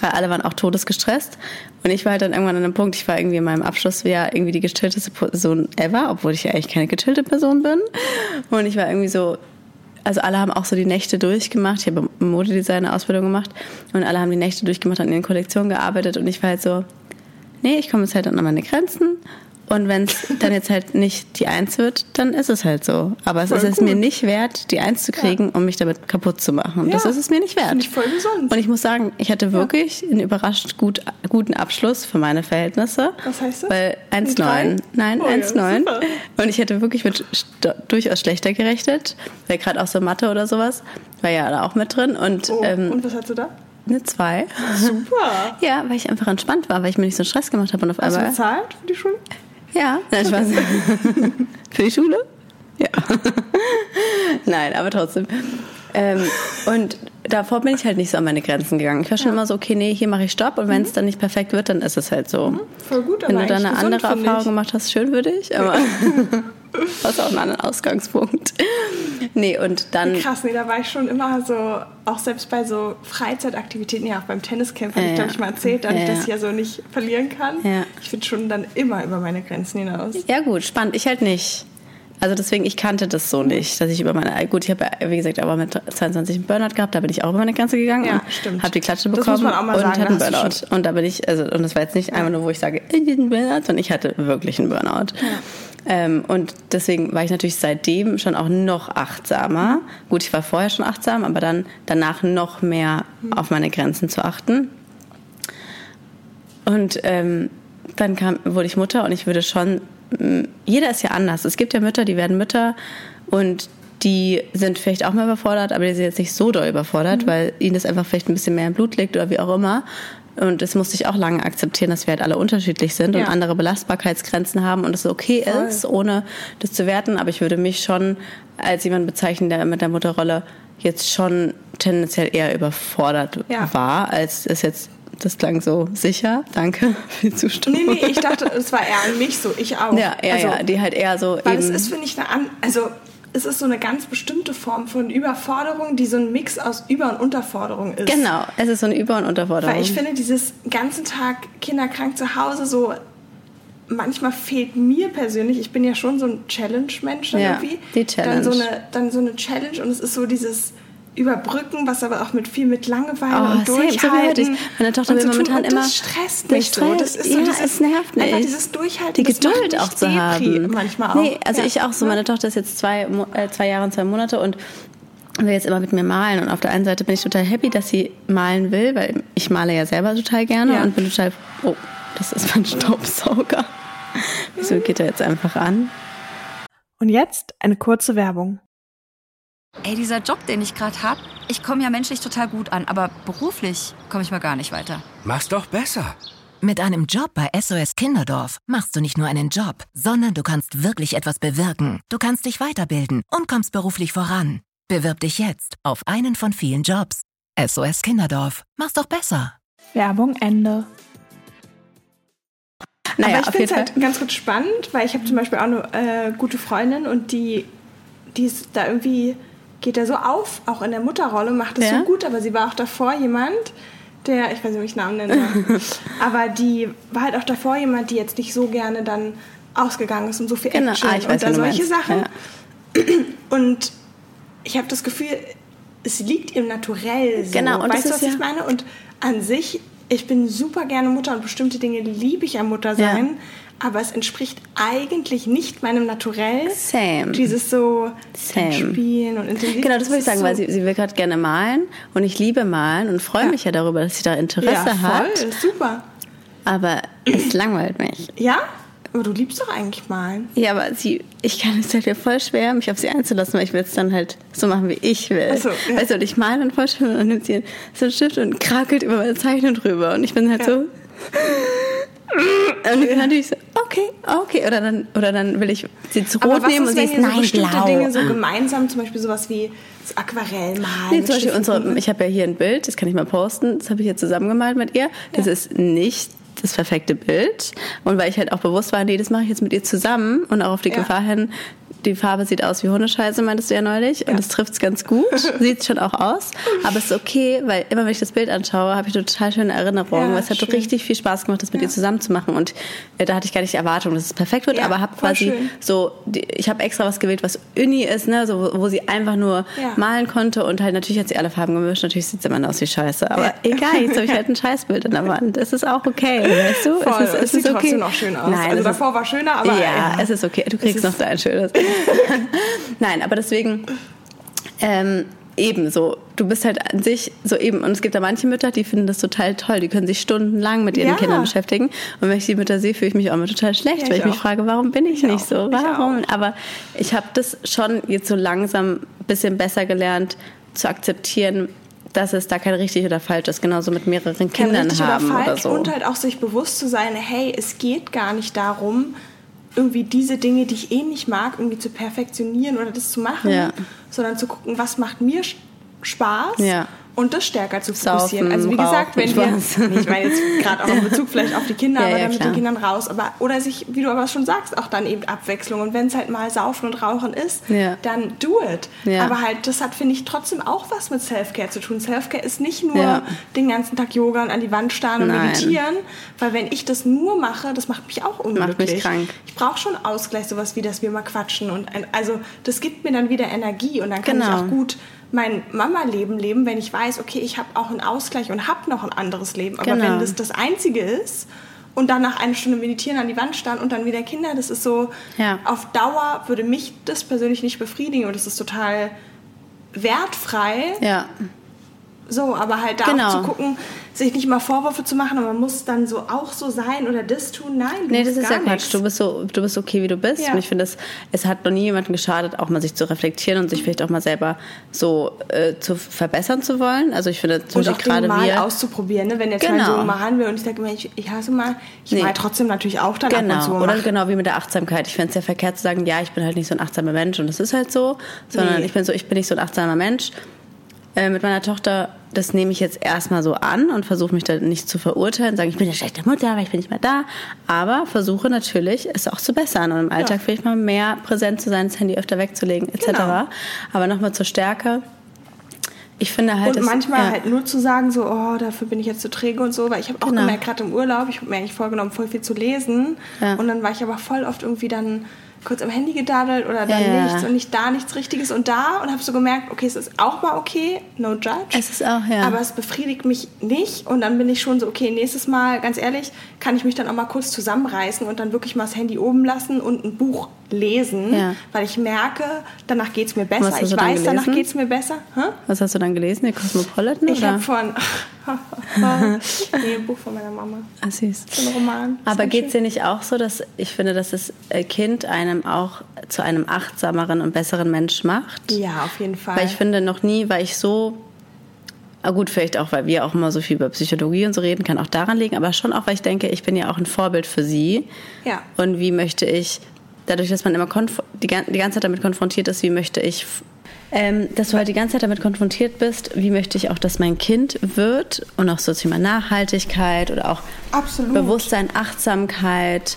Weil alle waren auch todesgestresst. Und ich war halt dann irgendwann an einem Punkt, ich war irgendwie in meinem Abschlussjahr irgendwie die gechillteste Person ever, obwohl ich ja eigentlich keine gechillte Person bin. Und ich war irgendwie so, also alle haben auch so die Nächte durchgemacht. Ich habe Modedesigner-Ausbildung gemacht und alle haben die Nächte durchgemacht, an ihren Kollektionen gearbeitet und ich war halt so, nee, ich komme jetzt halt an meine Grenzen und wenn es dann jetzt halt nicht die Eins wird, dann ist es halt so. Aber es Voll ist es gut. mir nicht wert, die Eins zu kriegen, um mich damit kaputt zu machen. Das Ja, ist es mir nicht wert. finde ich voll gesund. Und ich muss sagen, ich hatte wirklich einen überrascht gut, guten Abschluss für meine Verhältnisse. Was heißt das? Weil Eine drei? 1,9. Nein, Oh ja, 1,9. super. und ich hätte wirklich mit durchaus schlechter gerechnet, weil gerade auch so Mathe oder sowas war ja da auch mit drin. Und, Oh, ähm, und was hast du da? eine 2. Super. *laughs* Ja, weil ich einfach entspannt war, weil ich mir nicht so einen Stress gemacht habe und auf Hast du einmal. bezahlt für die Schule? Ja, nein, Spaß. *laughs* Für die Schule? Ja. *laughs* nein, aber trotzdem. Ähm, und davor bin ich halt nicht so an meine Grenzen gegangen. Ich war schon immer so, okay, nee, hier mache ich Stopp und wenn es dann nicht perfekt wird, dann ist es halt so. Voll gut, aber Wenn du dann eine andere Erfahrung ich. gemacht hast, schön für dich, aber *laughs* hast auch einen anderen Ausgangspunkt. Nee, und dann. Krass, nee, da war ich schon immer so, auch selbst bei so Freizeitaktivitäten, ja, auch beim Tenniscamp, habe Ja, ich, glaube ja. ich, mal erzählt, dass Ja, ich das ja. ja so nicht verlieren kann. Ja. Ich bin schon dann immer über meine Grenzen hinaus. Ja, gut, spannend. Ich halt nicht. Also deswegen, ich kannte das so nicht, dass ich über meine, gut, ich habe ja, wie gesagt, aber mit 22 einen Burnout gehabt, da bin ich auch über meine Grenze gegangen Ja, und stimmt. habe die Klatsche bekommen und sagen, hatte einen Burnout. Und da bin ich, also, und das war jetzt nicht einfach nur, wo ich sage, ich bin Burnout, sondern ich hatte wirklich einen Burnout. Ähm, und deswegen war ich natürlich seitdem schon auch noch achtsamer. Gut, ich war vorher schon achtsam, aber dann danach noch mehr auf meine Grenzen zu achten. Und ähm, dann kam, wurde ich Mutter und ich würde schon, jeder ist ja anders. Es gibt ja Mütter, die werden Mütter und die sind vielleicht auch mal überfordert, aber die sind jetzt nicht so doll überfordert, weil ihnen das einfach vielleicht ein bisschen mehr im Blut liegt oder wie auch immer. Und das musste ich auch lange akzeptieren, dass wir halt alle unterschiedlich sind und Ja. andere Belastbarkeitsgrenzen haben und es okay Voll. ist, ohne das zu werten. Aber ich würde mich schon als jemand bezeichnen, der mit der Mutterrolle jetzt schon tendenziell eher überfordert Ja. war, als es jetzt, das klang so sicher. Danke *laughs* für die Zustimmung. Nee, nee, ich dachte, es war eher an mich so, ich auch. Ja, ja, also, ja, die halt eher so Weil eben. es ist, finde ich, eine an, also es ist so eine ganz bestimmte Form von Überforderung, die so ein Mix aus Über- und Unterforderung ist. genau, es ist so eine Über- und Unterforderung. Weil ich finde, dieses ganzen Tag kinderkrank zu Hause, so manchmal fehlt mir persönlich, ich bin ja schon so ein Challenge-Mensch Ja, irgendwie. die Challenge. Dann so, eine, dann so eine Challenge und es ist so dieses Überbrücken, was aber auch mit viel mit Langeweile Oh, und same, so Durchhalten. ich. Meine Tochter und will so tun. momentan und immer- das stresst das mich so. Das stresst- ist so ja, dieses, es nervt mich. Einfach dieses Durchhalten. die das macht Geduld auch zu Depri haben. Manchmal auch. Nee, also Ja. ich auch so. Meine Tochter ist jetzt zwei, äh, zwei Jahre und zwei Monate und will jetzt immer mit mir malen. Und auf der einen Seite bin ich total happy, dass sie malen will, weil ich male ja selber total gerne Ja. und bin total. Oh, das ist mein Staubsauger. *laughs* Wieso geht er jetzt einfach an? Und jetzt eine kurze Werbung. Ey, dieser Job, den ich gerade hab, ich komme ja menschlich total gut an, aber beruflich komme ich mal gar nicht weiter. Mach's doch besser. Mit einem Job bei SOS Kinderdorf machst du nicht nur einen Job, sondern du kannst wirklich etwas bewirken. Du kannst dich weiterbilden und kommst beruflich voran. Bewirb dich jetzt auf einen von vielen Jobs. SOS Kinderdorf. Mach's doch besser. Werbung Ende. Naja, Aber ich auf finde jeden es Fall. halt ganz gut spannend, weil ich habe zum Beispiel auch eine äh, gute Freundin und die, die ist da irgendwie, geht da so auf, auch in der Mutterrolle, macht es Ja? so gut, aber sie war auch davor jemand, der, ich weiß nicht, ob ich Namen nennen soll, *laughs* aber die war halt auch davor jemand, die jetzt nicht so gerne dann ausgegangen ist und so viel Genau. Action Ah, ich weiß, und solche. Sachen. Ja. *clears throat* Und ich habe das Gefühl, es liegt im Naturell so. Genau, und weißt du, was ist ich ja- meine? Und an sich, ich bin super gerne Mutter und bestimmte Dinge liebe ich am Muttersein, Ja. aber es entspricht eigentlich nicht meinem Naturell. Same. Dieses so Same. Spielen und intensiv. Genau, das würde ich sagen, so, weil sie, sie will gerade gerne malen und ich liebe malen und freue Ja. mich ja darüber, dass sie da Interesse ja, voll, hat. super. Aber es langweilt mich. Ja? Aber du liebst doch eigentlich malen. Ja, aber sie, ich kann es halt mir voll schwer, mich auf sie einzulassen, weil ich will es dann halt so machen, wie ich will. Ach so, ja. Weißt du, und ich male dann voll schön und dann nimmt sie so einen Stift und krakelt über meine Zeichnung drüber und ich bin halt Ja. so. *laughs* Und ich bin natürlich so, okay, okay. Oder dann, oder dann will ich sie zu rot nehmen ist, und sie ist so nein, bestimmte blau. Dinge so gemeinsam, zum Beispiel sowas wie das Aquarell malen? Nee, zum Beispiel unsere, ich habe ja hier ein Bild, das kann ich mal posten, das habe ich hier zusammengemalt mit ihr. Das ist nicht das perfekte Bild. Und weil ich halt auch bewusst war, nee, das mache ich jetzt mit ihr zusammen und auch auf die Ja. Gefahr hin, die Farbe sieht aus wie Hundescheiße, meintest du ja neulich. Und Ja. das trifft es ganz gut. *laughs* Sieht schon auch aus. Aber es ist okay, weil immer wenn ich das Bild anschaue, habe ich eine total schöne Erinnerung. Ja, es hat schön. richtig viel Spaß gemacht, das mit ihr zusammen zu machen. Und äh, da hatte ich gar nicht die Erwartung, dass es perfekt wird, Ja, aber habe quasi schön. so, die, ich habe extra was gewählt, was Uni ist, ne, so, wo, wo sie einfach nur Ja. malen konnte und halt natürlich hat sie alle Farben gemischt. Natürlich sieht es immer aus wie Scheiße, aber Ja. egal, jetzt habe ich *laughs* halt ein Scheißbild an der Wand. Es ist auch okay, weißt du? Voll, es ist, es sieht trotzdem noch schön aus. Nein, Also es davor war schöner, aber, ja, ja. es ist okay. Du kriegst ist- noch dein schönes. *laughs* Nein, aber deswegen ähm, eben so. Du bist halt an sich so eben und es gibt da manche Mütter, die finden das total toll. Die können sich stundenlang mit ihren Ja. Kindern beschäftigen. Und wenn ich die Mütter sehe, fühle ich mich auch immer total schlecht, Ja, weil ich ich mich auch. frage, warum bin ich, Ich nicht auch. so? Ich Warum? auch. Aber ich habe das schon jetzt so langsam ein bisschen besser gelernt zu akzeptieren, dass es da kein richtig oder falsch ist, genauso mit mehreren kein Kindern haben oder oder, falsch so. und halt auch sich bewusst zu sein, hey, es geht gar nicht darum, irgendwie diese Dinge, die ich eh nicht mag, irgendwie zu perfektionieren oder das zu machen, Ja. sondern zu gucken, was macht mir Spaß Ja. Und das stärker zu Saufen, fokussieren. also wie gesagt, wenn wir, *laughs* nee, ich meine jetzt gerade auch in Bezug vielleicht auf die Kinder, *laughs* Ja, aber ja, dann mit klar. den Kindern raus, aber oder sich, wie du aber schon sagst, auch dann eben Abwechslung und wenn es halt mal Saufen und Rauchen ist, Ja. dann do it. Aber halt, das hat finde ich trotzdem auch was mit Self-Care zu tun. Self-Care ist nicht nur den ganzen Tag Yoga und an die Wand starren und Nein. meditieren, weil wenn ich das nur mache, das macht mich auch unglücklich. mich krank. Ich brauche schon Ausgleich, sowas wie, dass wir mal quatschen und ein, also das gibt mir dann wieder Energie und dann kann Genau. ich auch gut mein Mama-Leben leben, wenn ich weiß, okay, ich habe auch einen Ausgleich und habe noch ein anderes Leben. Aber Genau. wenn das das Einzige ist und dann nach einer Stunde meditieren an die Wand starren und dann wieder Kinder, das ist so, Ja. auf Dauer würde mich das persönlich nicht befriedigen und das ist total wertfrei. Ja. So, aber halt da Genau. auch zu gucken, sich nicht mal Vorwürfe zu machen und man muss dann so auch so sein oder das tun. Nein, du Nee, das ist gar ja Quatsch. nichts. Du bist so, du bist okay, wie du bist. Ja. Und ich finde, es, es hat noch nie jemandem geschadet, auch mal sich zu reflektieren und sich vielleicht auch mal selber so äh, zu verbessern zu wollen. Also ich finde zum und Beispiel gerade mal wir. auszuprobieren, ne? wenn jetzt Genau. mein Sohn mal will und ich sage immer, ich, ich hasse mal, ich Nee. mal trotzdem natürlich auch dann ab und zu Genau, mal oder genau wie mit der Achtsamkeit. Ich finde es ja verkehrt zu sagen, ja, ich bin halt nicht so ein achtsamer Mensch und das ist halt so, sondern Nee. ich bin so, ich bin nicht so ein achtsamer Mensch. Äh, mit meiner Tochter, das nehme ich jetzt erstmal so an und versuche mich da nicht zu verurteilen, sagen, ich bin eine schlechte Mutter, weil ich bin nicht mehr da, aber versuche natürlich, es auch zu bessern und im Alltag vielleicht mal mehr präsent zu sein, das Handy öfter wegzulegen, etc. Genau. Aber nochmal zur Stärke. Ich finde halt, Und manchmal ja. halt nur zu sagen, so, oh, dafür bin ich jetzt zu träge und so, weil ich habe auch Genau. gemerkt, gerade im Urlaub, ich habe mir eigentlich vorgenommen, voll viel zu lesen. Ja. Und dann war ich aber voll oft irgendwie dann kurz am Handy gedaddelt oder dann Ja, nichts und nicht da, nichts Richtiges und da und habe so gemerkt, okay, es ist auch mal okay, no judge. Es ist auch, ja. Aber es befriedigt mich nicht und dann bin ich schon so, okay, nächstes Mal, ganz ehrlich, kann ich mich dann auch mal kurz zusammenreißen und dann wirklich mal das Handy oben lassen und ein Buch lesen, Ja. weil ich merke, danach geht es mir besser. Ich weiß, danach geht es mir besser. Hä? Was hast du dann gelesen? Die Cosmopolitan? Ich habe von. *laughs* nee, ein Buch von meiner Mama. Ah, süß. So ein Roman. Aber geht es dir nicht auch so, dass ich finde, dass das äh, Kind einem auch zu einem achtsameren und besseren Mensch macht? Ja, auf jeden Fall. Weil ich finde, noch nie war ich so. Ah gut, vielleicht auch, weil wir auch immer so viel über Psychologie und so reden, kann auch daran liegen, aber schon auch, weil ich denke, ich bin ja auch ein Vorbild für sie. Ja. Und wie möchte ich, dadurch, dass man immer die, gan- die ganze Zeit damit konfrontiert ist, wie möchte ich, ähm, dass du halt die ganze Zeit damit konfrontiert bist, wie möchte ich auch, dass mein Kind wird und auch so Thema Nachhaltigkeit oder auch Absolut. Bewusstsein, Achtsamkeit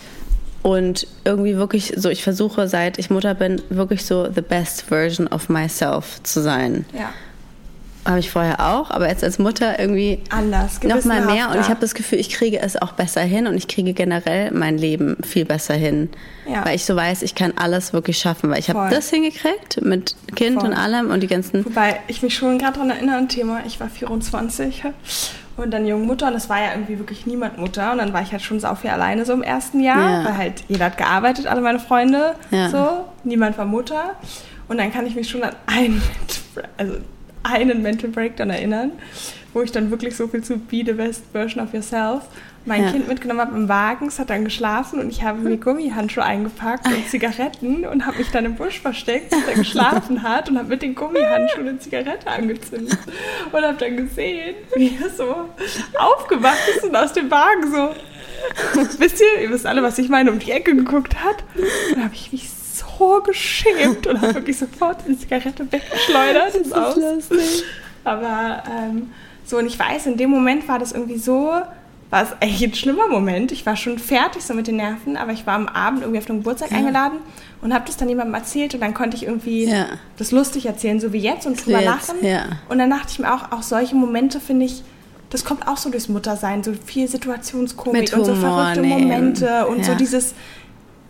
und irgendwie wirklich so, ich versuche seit ich Mutter bin, wirklich so the best version of myself zu sein. ja. Habe ich vorher auch, aber jetzt als Mutter irgendwie Anders, noch mal mehr und ich habe das Gefühl, ich kriege es auch besser hin und ich kriege generell mein Leben viel besser hin, Ja. weil ich so weiß, ich kann alles wirklich schaffen, weil ich habe das hingekriegt mit Kind Voll. und allem und die ganzen Wobei ich mich schon gerade daran erinnere, ein Thema, ich war 24 und dann junge Mutter und es war ja irgendwie wirklich niemand Mutter und dann war ich halt schon sau viel alleine so im ersten Jahr, Ja. weil halt jeder hat gearbeitet, alle meine Freunde, Ja. so, niemand war Mutter und dann kann ich mich schon an einen, *laughs* also einen Mental Breakdown erinnern, wo ich dann wirklich so viel zu Be the Best Version of Yourself mein Ja. Kind mitgenommen habe im Wagen, es hat dann geschlafen und ich habe mir Gummihandschuhe eingepackt und Zigaretten und habe mich dann im Busch versteckt, bis er geschlafen *laughs* hat und habe mit den Gummihandschuhen eine Zigarette angezündet und habe dann gesehen, wie er so aufgewacht ist und aus dem Wagen so, wisst ihr, ihr wisst alle, was ich meine, um die Ecke geguckt hat. Und habe ich mich so geschämt und habe wirklich sofort die Zigarette weggeschleudert ins Aus. Aber ähm, so, und ich weiß, in dem Moment war das irgendwie so, war es echt ein schlimmer Moment. Ich war schon fertig so mit den Nerven, aber ich war am Abend irgendwie auf den Geburtstag eingeladen und habe das dann jemandem erzählt und dann konnte ich irgendwie Ja. das lustig erzählen, so wie jetzt und drüber lachen. ja. Und dann dachte ich mir auch, auch solche Momente finde ich, das kommt auch so durchs Muttersein, so viel Situationskomik Mit und so Humor verrückte. Momente und so Ja. dieses,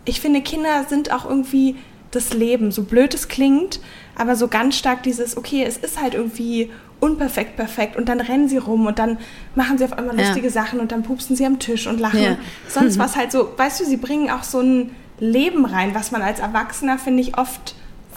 ich finde, Kinder sind auch irgendwie das Leben, so blöd es klingt, aber so ganz stark dieses, okay, es ist halt irgendwie unperfekt perfekt und dann rennen sie rum und dann machen sie auf einmal Ja. lustige Sachen und dann pupsen sie am Tisch und lachen. Ja. Sonst *laughs* was halt so, weißt du, sie bringen auch so ein Leben rein, was man als Erwachsener, finde ich, oft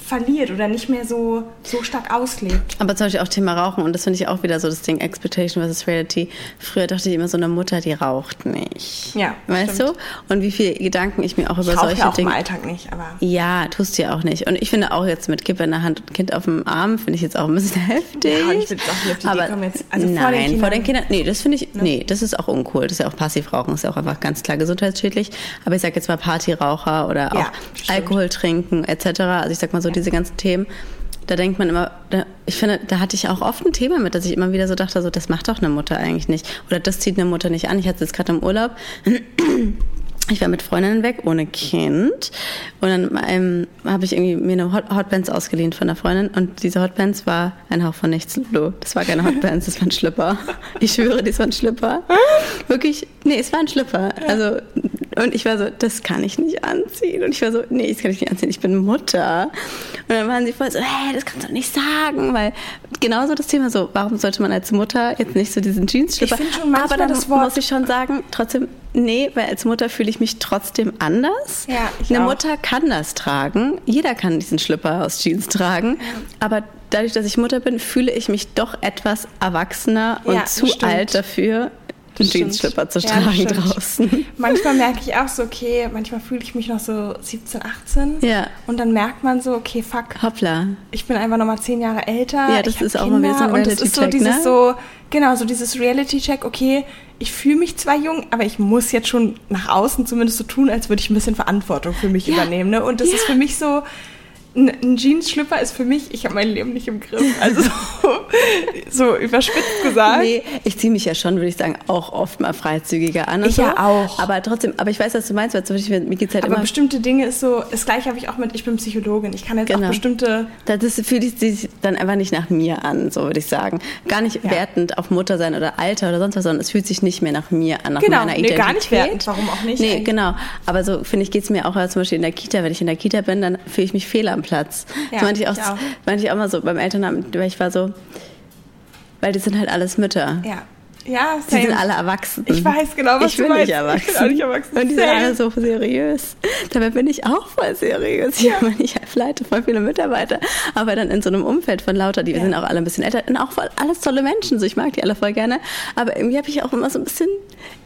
verliert oder nicht mehr so, so stark auslebt. Aber zum Beispiel auch Thema Rauchen und das finde ich auch wieder so das Ding Expectation versus Reality. Früher dachte ich immer so eine Mutter, die raucht nicht. Ja, Weißt stimmt. du? Und wie viele Gedanken ich mir auch über Ich rauche solche ja auch Dinge. im Alltag nicht, aber Ja, tust du ja auch nicht. Und ich finde auch jetzt mit Kippe in der Hand und Kind auf dem Arm, finde ich jetzt auch ein bisschen *laughs* heftig. Ja, ich jetzt auch die Idee Aber jetzt- also nein, vor den Kindern. vor den Kindern. Nee, das finde ich, nee, das ist auch uncool. Das ist ja auch Passivrauchen, ist ja auch einfach ganz klar gesundheitsschädlich. Aber ich sag jetzt mal Partyraucher oder auch Ja. Alkohol trinken etc. Also ich sag mal so diese ganzen Themen. da denkt man immer, da, ich finde, da hatte ich auch oft ein Thema mit, dass ich immer wieder so dachte, so, das macht doch eine Mutter eigentlich nicht. Oder das zieht eine Mutter nicht an. Ich hatte jetzt gerade im Urlaub *clears throat* ich war mit Freundinnen weg, ohne Kind. Und dann ähm, habe ich irgendwie mir eine Hot Hotpants ausgeliehen von einer Freundin. Und diese Hotpants war ein Hauch von nichts. Lolo. Das war keine Hotpants, das war ein Schlipper. Ich schwöre, das war ein Schlipper. Wirklich, nee, es war ein Schlipper. Also, und ich war so, das kann ich nicht anziehen. Und ich war so, nee, das kann ich nicht anziehen, ich bin Mutter. Und dann waren sie voll so, hey, das kannst du nicht sagen. Weil genauso das Thema so, warum sollte man als Mutter jetzt nicht so diesen Jeans-Schlipper? Ich finde schon manchmal Aber das Wort- muss ich schon sagen, trotzdem, nee, weil als Mutter fühle ich mich trotzdem anders. Ja, Eine auch. Mutter kann das tragen. Jeder kann diesen Schlipper aus Jeans tragen. Aber dadurch, dass ich Mutter bin, fühle ich mich doch etwas erwachsener und Ja, zu stimmt. alt dafür, einen stimmt. Jeans-Schlipper zu Ja, tragen stimmt. draußen. Manchmal merke ich auch so, okay, manchmal fühle ich mich noch so 17, 18. Ja. Und dann merkt man so, okay, fuck, Hoppla. ich bin einfach nochmal zehn Jahre älter. Ja, das ist auch mal wieder so ein Kinder und das ist so dieses ne? so, genau, so dieses Reality-Check, okay, ich fühle mich zwar jung, aber ich muss jetzt schon nach außen zumindest so tun, als würde ich ein bisschen Verantwortung für mich übernehmen. Ne? Und das ist für mich so, ein, Jeans-Schlipper ist für mich, ich habe mein Leben nicht im Griff. Also so, so überspitzt gesagt. Nee, ich ziehe mich ja schon, würde ich sagen, auch oft mal freizügiger an. Ich so. ja auch. Aber trotzdem, aber ich weiß, was du meinst, weil zum Beispiel, mir geht's halt Aber immer. bestimmte Dinge ist so, das gleiche habe ich auch mit, ich bin Psychologin. Ich kann jetzt Genau. auch bestimmte Das fühlt sich dann einfach nicht nach mir an, so würde ich sagen. Gar nicht Ja. wertend auf Mutter sein oder Alter oder sonst was, sondern es fühlt sich nicht mehr nach mir an, nach Genau, meiner nee, Identität. gar nicht wertend. Warum auch nicht Nee, eigentlich? genau. Aber so, finde ich, geht's mir auch zum Beispiel in der Kita. Wenn ich in der Kita bin, dann fühle ich mich fehl am Platz. Ja, das meinte ich auch, ich auch. meinte ich auch mal so beim Elternabend, weil ich war so, weil die sind halt alles Mütter. Ja. Ja, Die same. sind alle erwachsen. Ich weiß genau, was ich du bin meinst. Nicht erwachsen. Ich bin auch nicht erwachsen. Und die sind Same. alle so seriös. Dabei bin ich auch voll seriös. Ich, meine, ich leite voll viele Mitarbeiter. Aber dann in so einem Umfeld von lauter, die wir sind auch alle ein bisschen älter und auch voll alles tolle Menschen. So, ich mag die alle voll gerne. Aber irgendwie habe ich auch immer so ein bisschen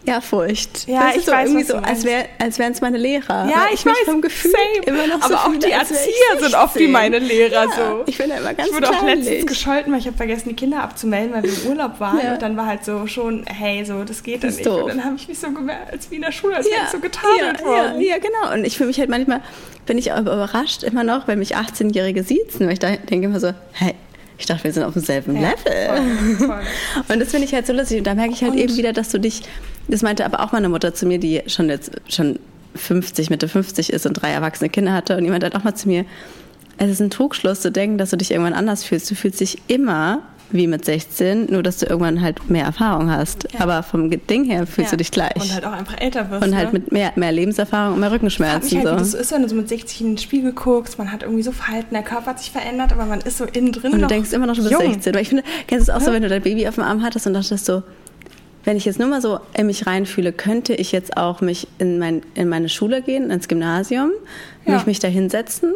Ehrfurcht. Ja, du, ich so weiß, irgendwie so, als, wär, als wären es meine Lehrer. Ja, ich mich weiß, vom Gefühl same. immer noch Aber so auch die ich Erzieher sind oft wie 16. meine Lehrer ja, so. Ich bin da immer ganz Ich wurde auch letztens gescholten, weil ich habe vergessen, die Kinder abzumelden, weil wir im Urlaub waren. Ja. Und dann war halt so schon, hey, so, das geht dann Das ist nicht. doof. Und dann habe ich mich so gemerkt, als wie in der Schule, als wäre ich so getadelt ja, worden. Ja, ja, genau. Und ich fühle mich halt manchmal, bin ich aber überrascht immer noch, wenn mich 18-Jährige siezen, weil ich da denke immer so, hey, ich dachte, wir sind auf demselben Ja, Level. voll, voll. *laughs* Und das finde ich halt so lustig. Und da merke ich halt Und- eben wieder, dass du dich, das meinte aber auch meine Mutter zu mir, die schon jetzt schon 50, Mitte 50 ist und drei erwachsene Kinder hatte. Und jemand hat auch mal zu mir, es ist ein Trugschluss zu denken, dass du dich irgendwann anders fühlst. Du fühlst dich immer wie mit 16, nur dass du irgendwann halt mehr Erfahrung hast. Aber vom Ding her fühlst Ja. du dich gleich. Und halt auch einfach älter wirst. Und halt ne? mit mehr, mehr Lebenserfahrung und mehr Rückenschmerzen. halt, wie das so. ist, wenn du so mit 60 in den Spiegel guckst, man hat irgendwie so Verhalten, der Körper hat sich verändert, aber man ist so innen drin Und du denkst immer noch, du bist jung. 16. Weil ich finde, kennst du es auch so, wenn du dein Baby auf dem Arm hattest und dachtest so, wenn ich jetzt nur mal so in mich reinfühle, könnte ich jetzt auch mich in, mein, in meine Schule gehen, ins Gymnasium, Ja. mich, mich da hinsetzen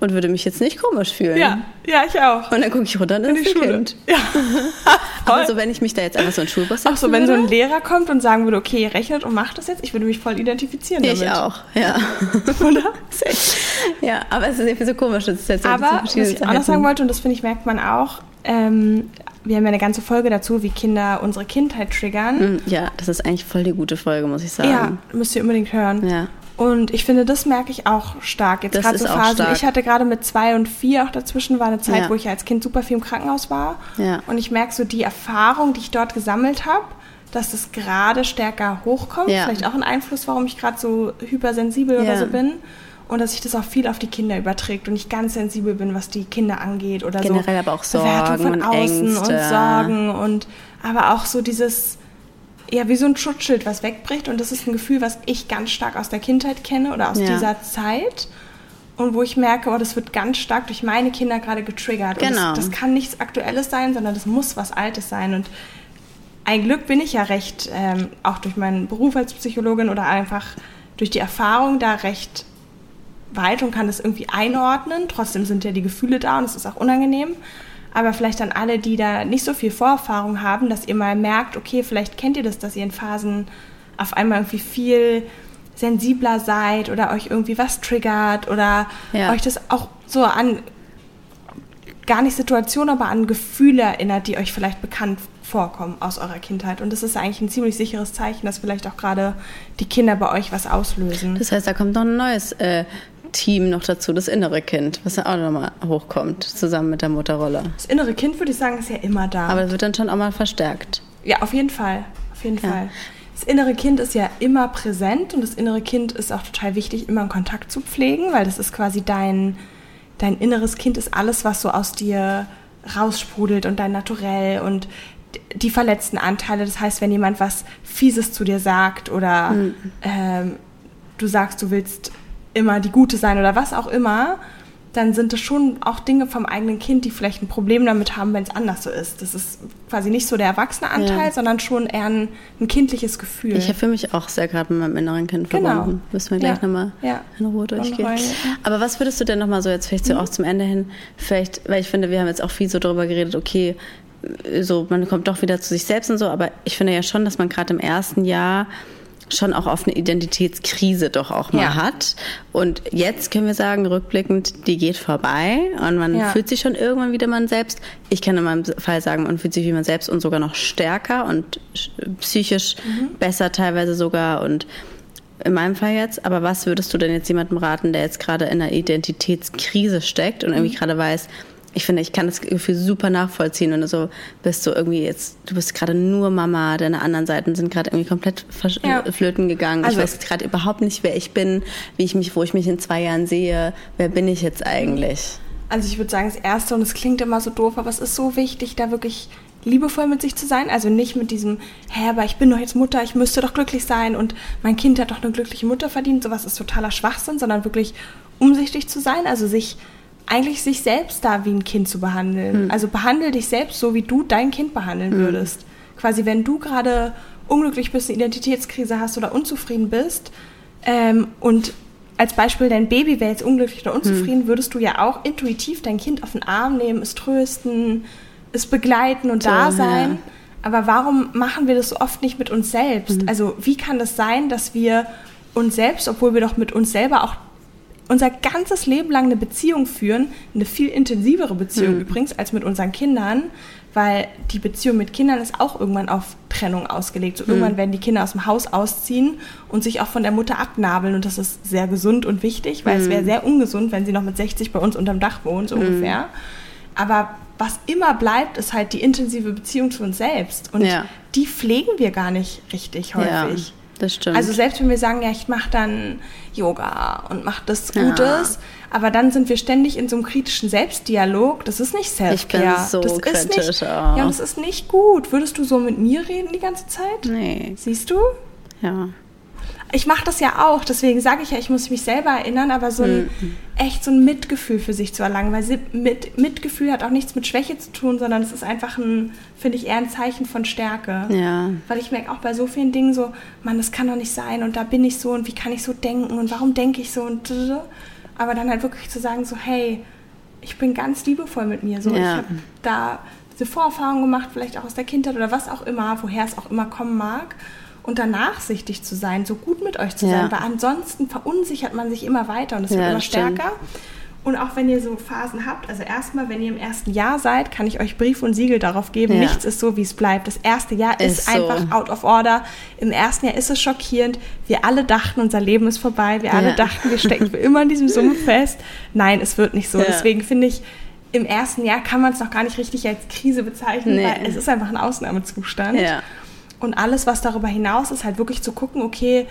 und würde mich jetzt nicht komisch fühlen. Ja, ja, ich auch. Und dann gucke ich runter und dann in ist Schule. Kind. Ja. *laughs* Aber so, wenn ich mich da jetzt einfach so in den Schulbus setzen Auch so, wenn so ein würde, Lehrer kommt und sagen würde, okay, rechnet und macht das jetzt, ich würde mich voll identifizieren ich damit. auch, ja. *laughs* Oder? ja, aber es ist irgendwie so komisch. Das ist jetzt so Aber was ich auch noch sagen wollte, und das finde ich, merkt man auch, ähm, wir haben ja eine ganze Folge dazu, wie Kinder unsere Kindheit triggern. Hm, Ja, das ist eigentlich voll die gute Folge, muss ich sagen. Ja, müsst ihr unbedingt hören. Ja. Und ich finde, das merke ich auch stark. Jetzt Das gerade so Phasen. stark. Ich hatte gerade mit zwei und vier auch dazwischen war eine Zeit, Ja. wo ich als Kind super viel im Krankenhaus war. Ja. Und ich merke so die Erfahrung, die ich dort gesammelt habe, dass es gerade stärker hochkommt. Ja. Vielleicht auch ein Einfluss, warum ich gerade so hypersensibel oder so bin. Und dass sich das auch viel auf die Kinder überträgt und ich ganz sensibel bin, was die Kinder angeht oder Generell so. aber auch Bewertung Sorgen von und außen Ängste. und Sorgen und aber auch so dieses ja, wie so ein Schutzschild, was wegbricht. Und das ist ein Gefühl, was ich ganz stark aus der Kindheit kenne oder aus Ja. dieser Zeit. Und wo ich merke, oh, das wird ganz stark durch meine Kinder gerade getriggert. Genau. das, das kann nichts Aktuelles sein, sondern das muss was Altes sein. Und ein Glück bin ich ja recht, ähm, auch durch meinen Beruf als Psychologin oder einfach durch die Erfahrung da recht weit und kann das irgendwie einordnen. Trotzdem sind ja die Gefühle da und es ist auch unangenehm. Aber vielleicht an alle, die da nicht so viel Vorerfahrung haben, dass ihr mal merkt, okay, vielleicht kennt ihr das, dass ihr in Phasen auf einmal irgendwie viel sensibler seid oder euch irgendwie was triggert oder Ja. euch das auch so an gar nicht Situationen, aber an Gefühle erinnert, die euch vielleicht bekannt vorkommen aus eurer Kindheit. Und das ist eigentlich ein ziemlich sicheres Zeichen, dass vielleicht auch gerade die Kinder bei euch was auslösen. Das heißt, da kommt noch ein neues äh, Team noch dazu das innere Kind, was ja auch nochmal hochkommt, zusammen mit der Mutterrolle. Das innere Kind, würde ich sagen, ist ja immer da. Aber es wird dann schon auch mal verstärkt. Ja, auf jeden Fall. Auf jeden ja. Fall. Das innere Kind ist ja immer präsent und das innere Kind ist auch total wichtig, immer einen Kontakt zu pflegen, weil das ist quasi dein, dein inneres Kind ist alles, was so aus dir raussprudelt und dein Naturell und die verletzten Anteile. Das heißt, wenn jemand was Fieses zu dir sagt oder mhm. ähm, du sagst, du willst immer die Gute sein oder was auch immer, dann sind das schon auch Dinge vom eigenen Kind, die vielleicht ein Problem damit haben, wenn es anders so ist. Das ist quasi nicht so der erwachsene Anteil, ja. sondern schon eher ein, ein, kindliches Gefühl. Ich fühle mich auch sehr gerade mit meinem inneren Kind genau. verbunden. Müssen wir gleich ja. nochmal ja. in Ruhe durchgehen. Aber was würdest du denn nochmal so jetzt vielleicht so mhm. auch zum Ende hin, vielleicht, weil ich finde, wir haben jetzt auch viel so darüber geredet, okay, so man kommt doch wieder zu sich selbst und so, aber ich finde ja schon, dass man gerade im ersten Jahr schon auch auf eine Identitätskrise doch auch mal ja. hat. Und jetzt können wir sagen, rückblickend, die geht vorbei und man ja. fühlt sich schon irgendwann wieder man selbst. Ich kann in meinem Fall sagen, man fühlt sich wie man selbst und sogar noch stärker und psychisch mhm. besser teilweise sogar und in meinem Fall jetzt. Aber was würdest du denn jetzt jemandem raten, der jetzt gerade in einer Identitätskrise steckt und irgendwie mhm. gerade weiß, ich finde, ich kann das Gefühl super nachvollziehen, wenn du so bist, so irgendwie jetzt, du bist gerade nur Mama, deine anderen Seiten sind gerade irgendwie komplett ja. flöten gegangen. Also, ich weiß gerade überhaupt nicht, wer ich bin, wie ich mich, wo ich mich in zwei Jahren sehe, wer bin ich jetzt eigentlich? Also ich würde sagen, das Erste, und es klingt immer so doof, aber es ist so wichtig, da wirklich liebevoll mit sich zu sein. Also nicht mit diesem, hä, aber ich bin doch jetzt Mutter, ich müsste doch glücklich sein und mein Kind hat doch eine glückliche Mutter verdient. Sowas ist totaler Schwachsinn, sondern wirklich umsichtig zu sein, also sich eigentlich sich selbst da wie ein Kind zu behandeln. Mhm. Also behandle dich selbst so, wie du dein Kind behandeln mhm. würdest. Quasi, wenn du gerade unglücklich bist, eine Identitätskrise hast oder unzufrieden bist ähm, und als Beispiel dein Baby wäre jetzt unglücklich oder unzufrieden, mhm. würdest du ja auch intuitiv dein Kind auf den Arm nehmen, es trösten, es begleiten und so, da sein. Ja. Aber warum machen wir das so oft nicht mit uns selbst? Mhm. Also wie kann das sein, dass wir uns selbst, obwohl wir doch mit uns selber auch unser ganzes Leben lang eine Beziehung führen, eine viel intensivere Beziehung mhm. übrigens als mit unseren Kindern, weil die Beziehung mit Kindern ist auch irgendwann auf Trennung ausgelegt. So mhm. irgendwann werden die Kinder aus dem Haus ausziehen und sich auch von der Mutter abnabeln und das ist sehr gesund und wichtig, weil mhm. es wäre sehr ungesund, wenn sie noch mit 60 bei uns unterm Dach wohnen, so mhm. ungefähr. Aber was immer bleibt, ist halt die intensive Beziehung zu uns selbst und ja. die pflegen wir gar nicht richtig häufig. Ja. Das stimmt. Also selbst wenn wir sagen, ja, ich mache dann Yoga und mache das Gutes, ja. aber dann sind wir ständig in so einem kritischen Selbstdialog. Das ist nicht Self-Care. Ich bin so das kritisch ist nicht. Ja, und das ist nicht gut. Würdest du so mit mir reden die ganze Zeit? Nee. Siehst du? Ja ich mache das ja auch, deswegen sage ich ja, ich muss mich selber erinnern, aber so ein mhm. echt so ein Mitgefühl für sich zu erlangen, weil mit, Mitgefühl hat auch nichts mit Schwäche zu tun, sondern es ist einfach ein, finde ich, eher ein Zeichen von Stärke. Ja. Weil ich merke auch bei so vielen Dingen so, Mann, das kann doch nicht sein und da bin ich so und wie kann ich so denken und warum denke ich so und aber dann halt wirklich zu sagen so, hey, ich bin ganz liebevoll mit mir, so ja. ich habe da diese Vorerfahrung gemacht, vielleicht auch aus der Kindheit oder was auch immer, woher es auch immer kommen mag und dann nachsichtig zu sein, so gut mit euch zu ja. sein, weil ansonsten verunsichert man sich immer weiter und es ja, wird immer stärker. Und auch wenn ihr so Phasen habt, also erstmal, wenn ihr im ersten Jahr seid, kann ich euch Brief und Siegel darauf geben, ja. nichts ist so, wie es bleibt. Das erste Jahr ist, ist einfach so. out of order. Im ersten Jahr ist es schockierend. Wir alle dachten, unser Leben ist vorbei. Wir alle dachten, wir stecken für immer in diesem *laughs* Sumpf fest. Nein, es wird nicht so. Deswegen finde ich, im ersten Jahr kann man es noch gar nicht richtig als Krise bezeichnen, nee. weil es ist einfach ein Ausnahmezustand. Ja. Und alles, was darüber hinaus ist, halt wirklich zu gucken, okay,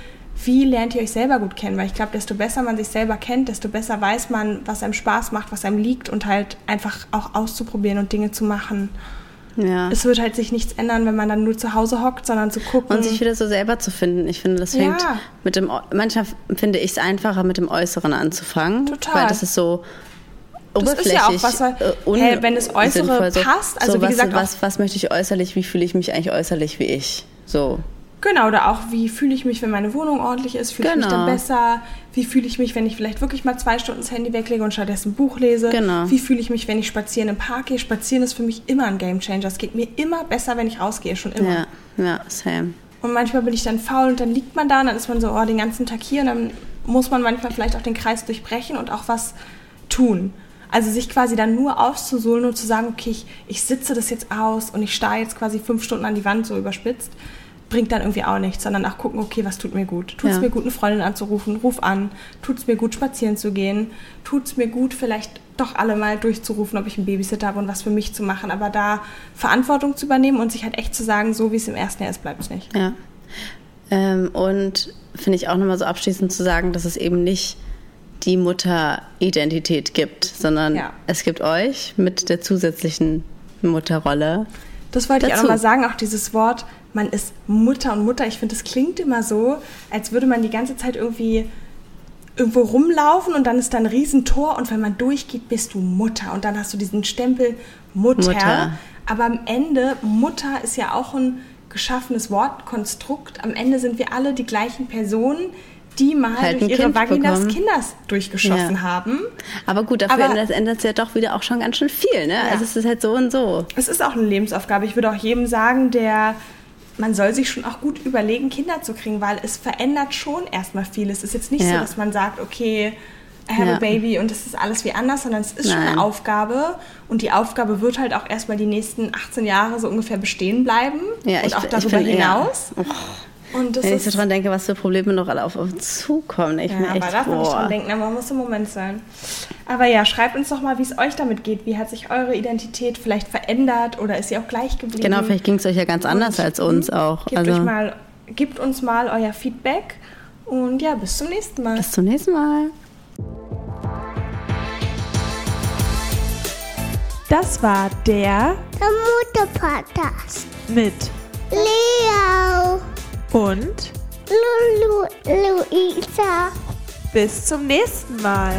wie lernt ihr euch selber gut kennen? Weil ich glaube, desto besser man sich selber kennt, desto besser weiß man, was einem Spaß macht, was einem liegt und halt einfach auch auszuprobieren und Dinge zu machen. Ja. Es wird halt sich nichts ändern, wenn man dann nur zu Hause hockt, sondern zu gucken. Und sich wieder so selber zu finden. Ich finde, das fängt ja. mit dem, manchmal finde ich es einfacher, mit dem Äußeren anzufangen. Total. Weil das ist so, oberflächlich. Das ist ja auch was, hey, wenn das Äußere so, passt, also so, wie was, gesagt, was, was möchte ich äußerlich, wie fühle ich mich eigentlich äußerlich wie ich? So. Genau, oder auch, wie fühle ich mich, wenn meine Wohnung ordentlich ist? Fühle genau. ich mich dann genau. besser? Wie fühle ich mich, wenn ich vielleicht wirklich mal zwei Stunden das Handy weglege und stattdessen ein Buch lese? Genau. Wie fühle ich mich, wenn ich spazieren im Park gehe? Spazieren ist für mich immer ein Gamechanger. Es geht mir immer besser, wenn ich rausgehe, schon immer. Ja, ja, same. Und manchmal bin ich dann faul und dann liegt man da und dann ist man so, oh, den ganzen Tag hier und dann muss man manchmal vielleicht auch den Kreis durchbrechen und auch was tun. Also sich quasi dann nur auszusohlen und zu sagen, okay, ich, ich sitze das jetzt aus und ich starre jetzt quasi fünf Stunden an die Wand, so überspitzt. bringt dann irgendwie auch nichts, sondern auch gucken, okay, was tut mir gut? Tut es Ja. mir gut, eine Freundin anzurufen? Ruf an. Tut es mir gut, spazieren zu gehen? Tut es mir gut, vielleicht doch alle mal durchzurufen, ob ich einen Babysitter habe und was für mich zu machen, aber da Verantwortung zu übernehmen und sich halt echt zu sagen, so wie es im ersten Jahr ist, bleibt es nicht. Ja. Ähm, und finde ich auch nochmal so abschließend zu sagen, dass es eben nicht die Mutteridentität gibt, sondern Ja. es gibt euch mit der zusätzlichen Mutterrolle. Das wollte ich auch Dazu. nochmal sagen, auch dieses Wort, man ist Mutter und Mutter. Ich finde, das klingt immer so, als würde man die ganze Zeit irgendwie irgendwo rumlaufen und dann ist da ein Riesentor und wenn man durchgeht, bist du Mutter und dann hast du diesen Stempel Mutter. Mutter. Aber am Ende, Mutter ist ja auch ein geschaffenes Wortkonstrukt. Am Ende sind wir alle die gleichen Personen, die mal Halt durch ihre Kind Vagina des bekommen. Kinders durchgeschossen Ja. haben. Aber gut, dafür Aber- ändert, es ja doch wieder auch schon ganz schön viel. Ne? Ja. Also es ist halt so und so. Es ist auch eine Lebensaufgabe. Ich würde auch jedem sagen, der man soll sich schon auch gut überlegen, Kinder zu kriegen, weil es verändert schon erstmal viel. Es ist jetzt nicht so, Ja. dass man sagt, okay, I have Ja. a baby und es ist alles wie anders, sondern es ist schon Nein. eine Aufgabe und die Aufgabe wird halt auch erstmal die nächsten 18 Jahre so ungefähr bestehen bleiben Ja, und ich- auch darüber bin- ja. Und das Wenn ich so dran denke, was für Probleme noch alle auf uns zukommen. Ich ja, aber echt, darf man nicht dran denken, aber man muss im Moment sein. Aber ja, schreibt uns doch mal, wie es euch damit geht. Wie hat sich eure Identität vielleicht verändert oder ist sie auch gleich geblieben? Genau, vielleicht ging es euch ja ganz anders Und, als uns hm, auch. Gebt, Also euch mal, gebt uns mal euer Feedback und ja, bis zum nächsten Mal. bis zum nächsten Mal. Das war der Der Mutter-Podcast. mit Leo. Und Lulu, Luisa. bis zum nächsten Mal.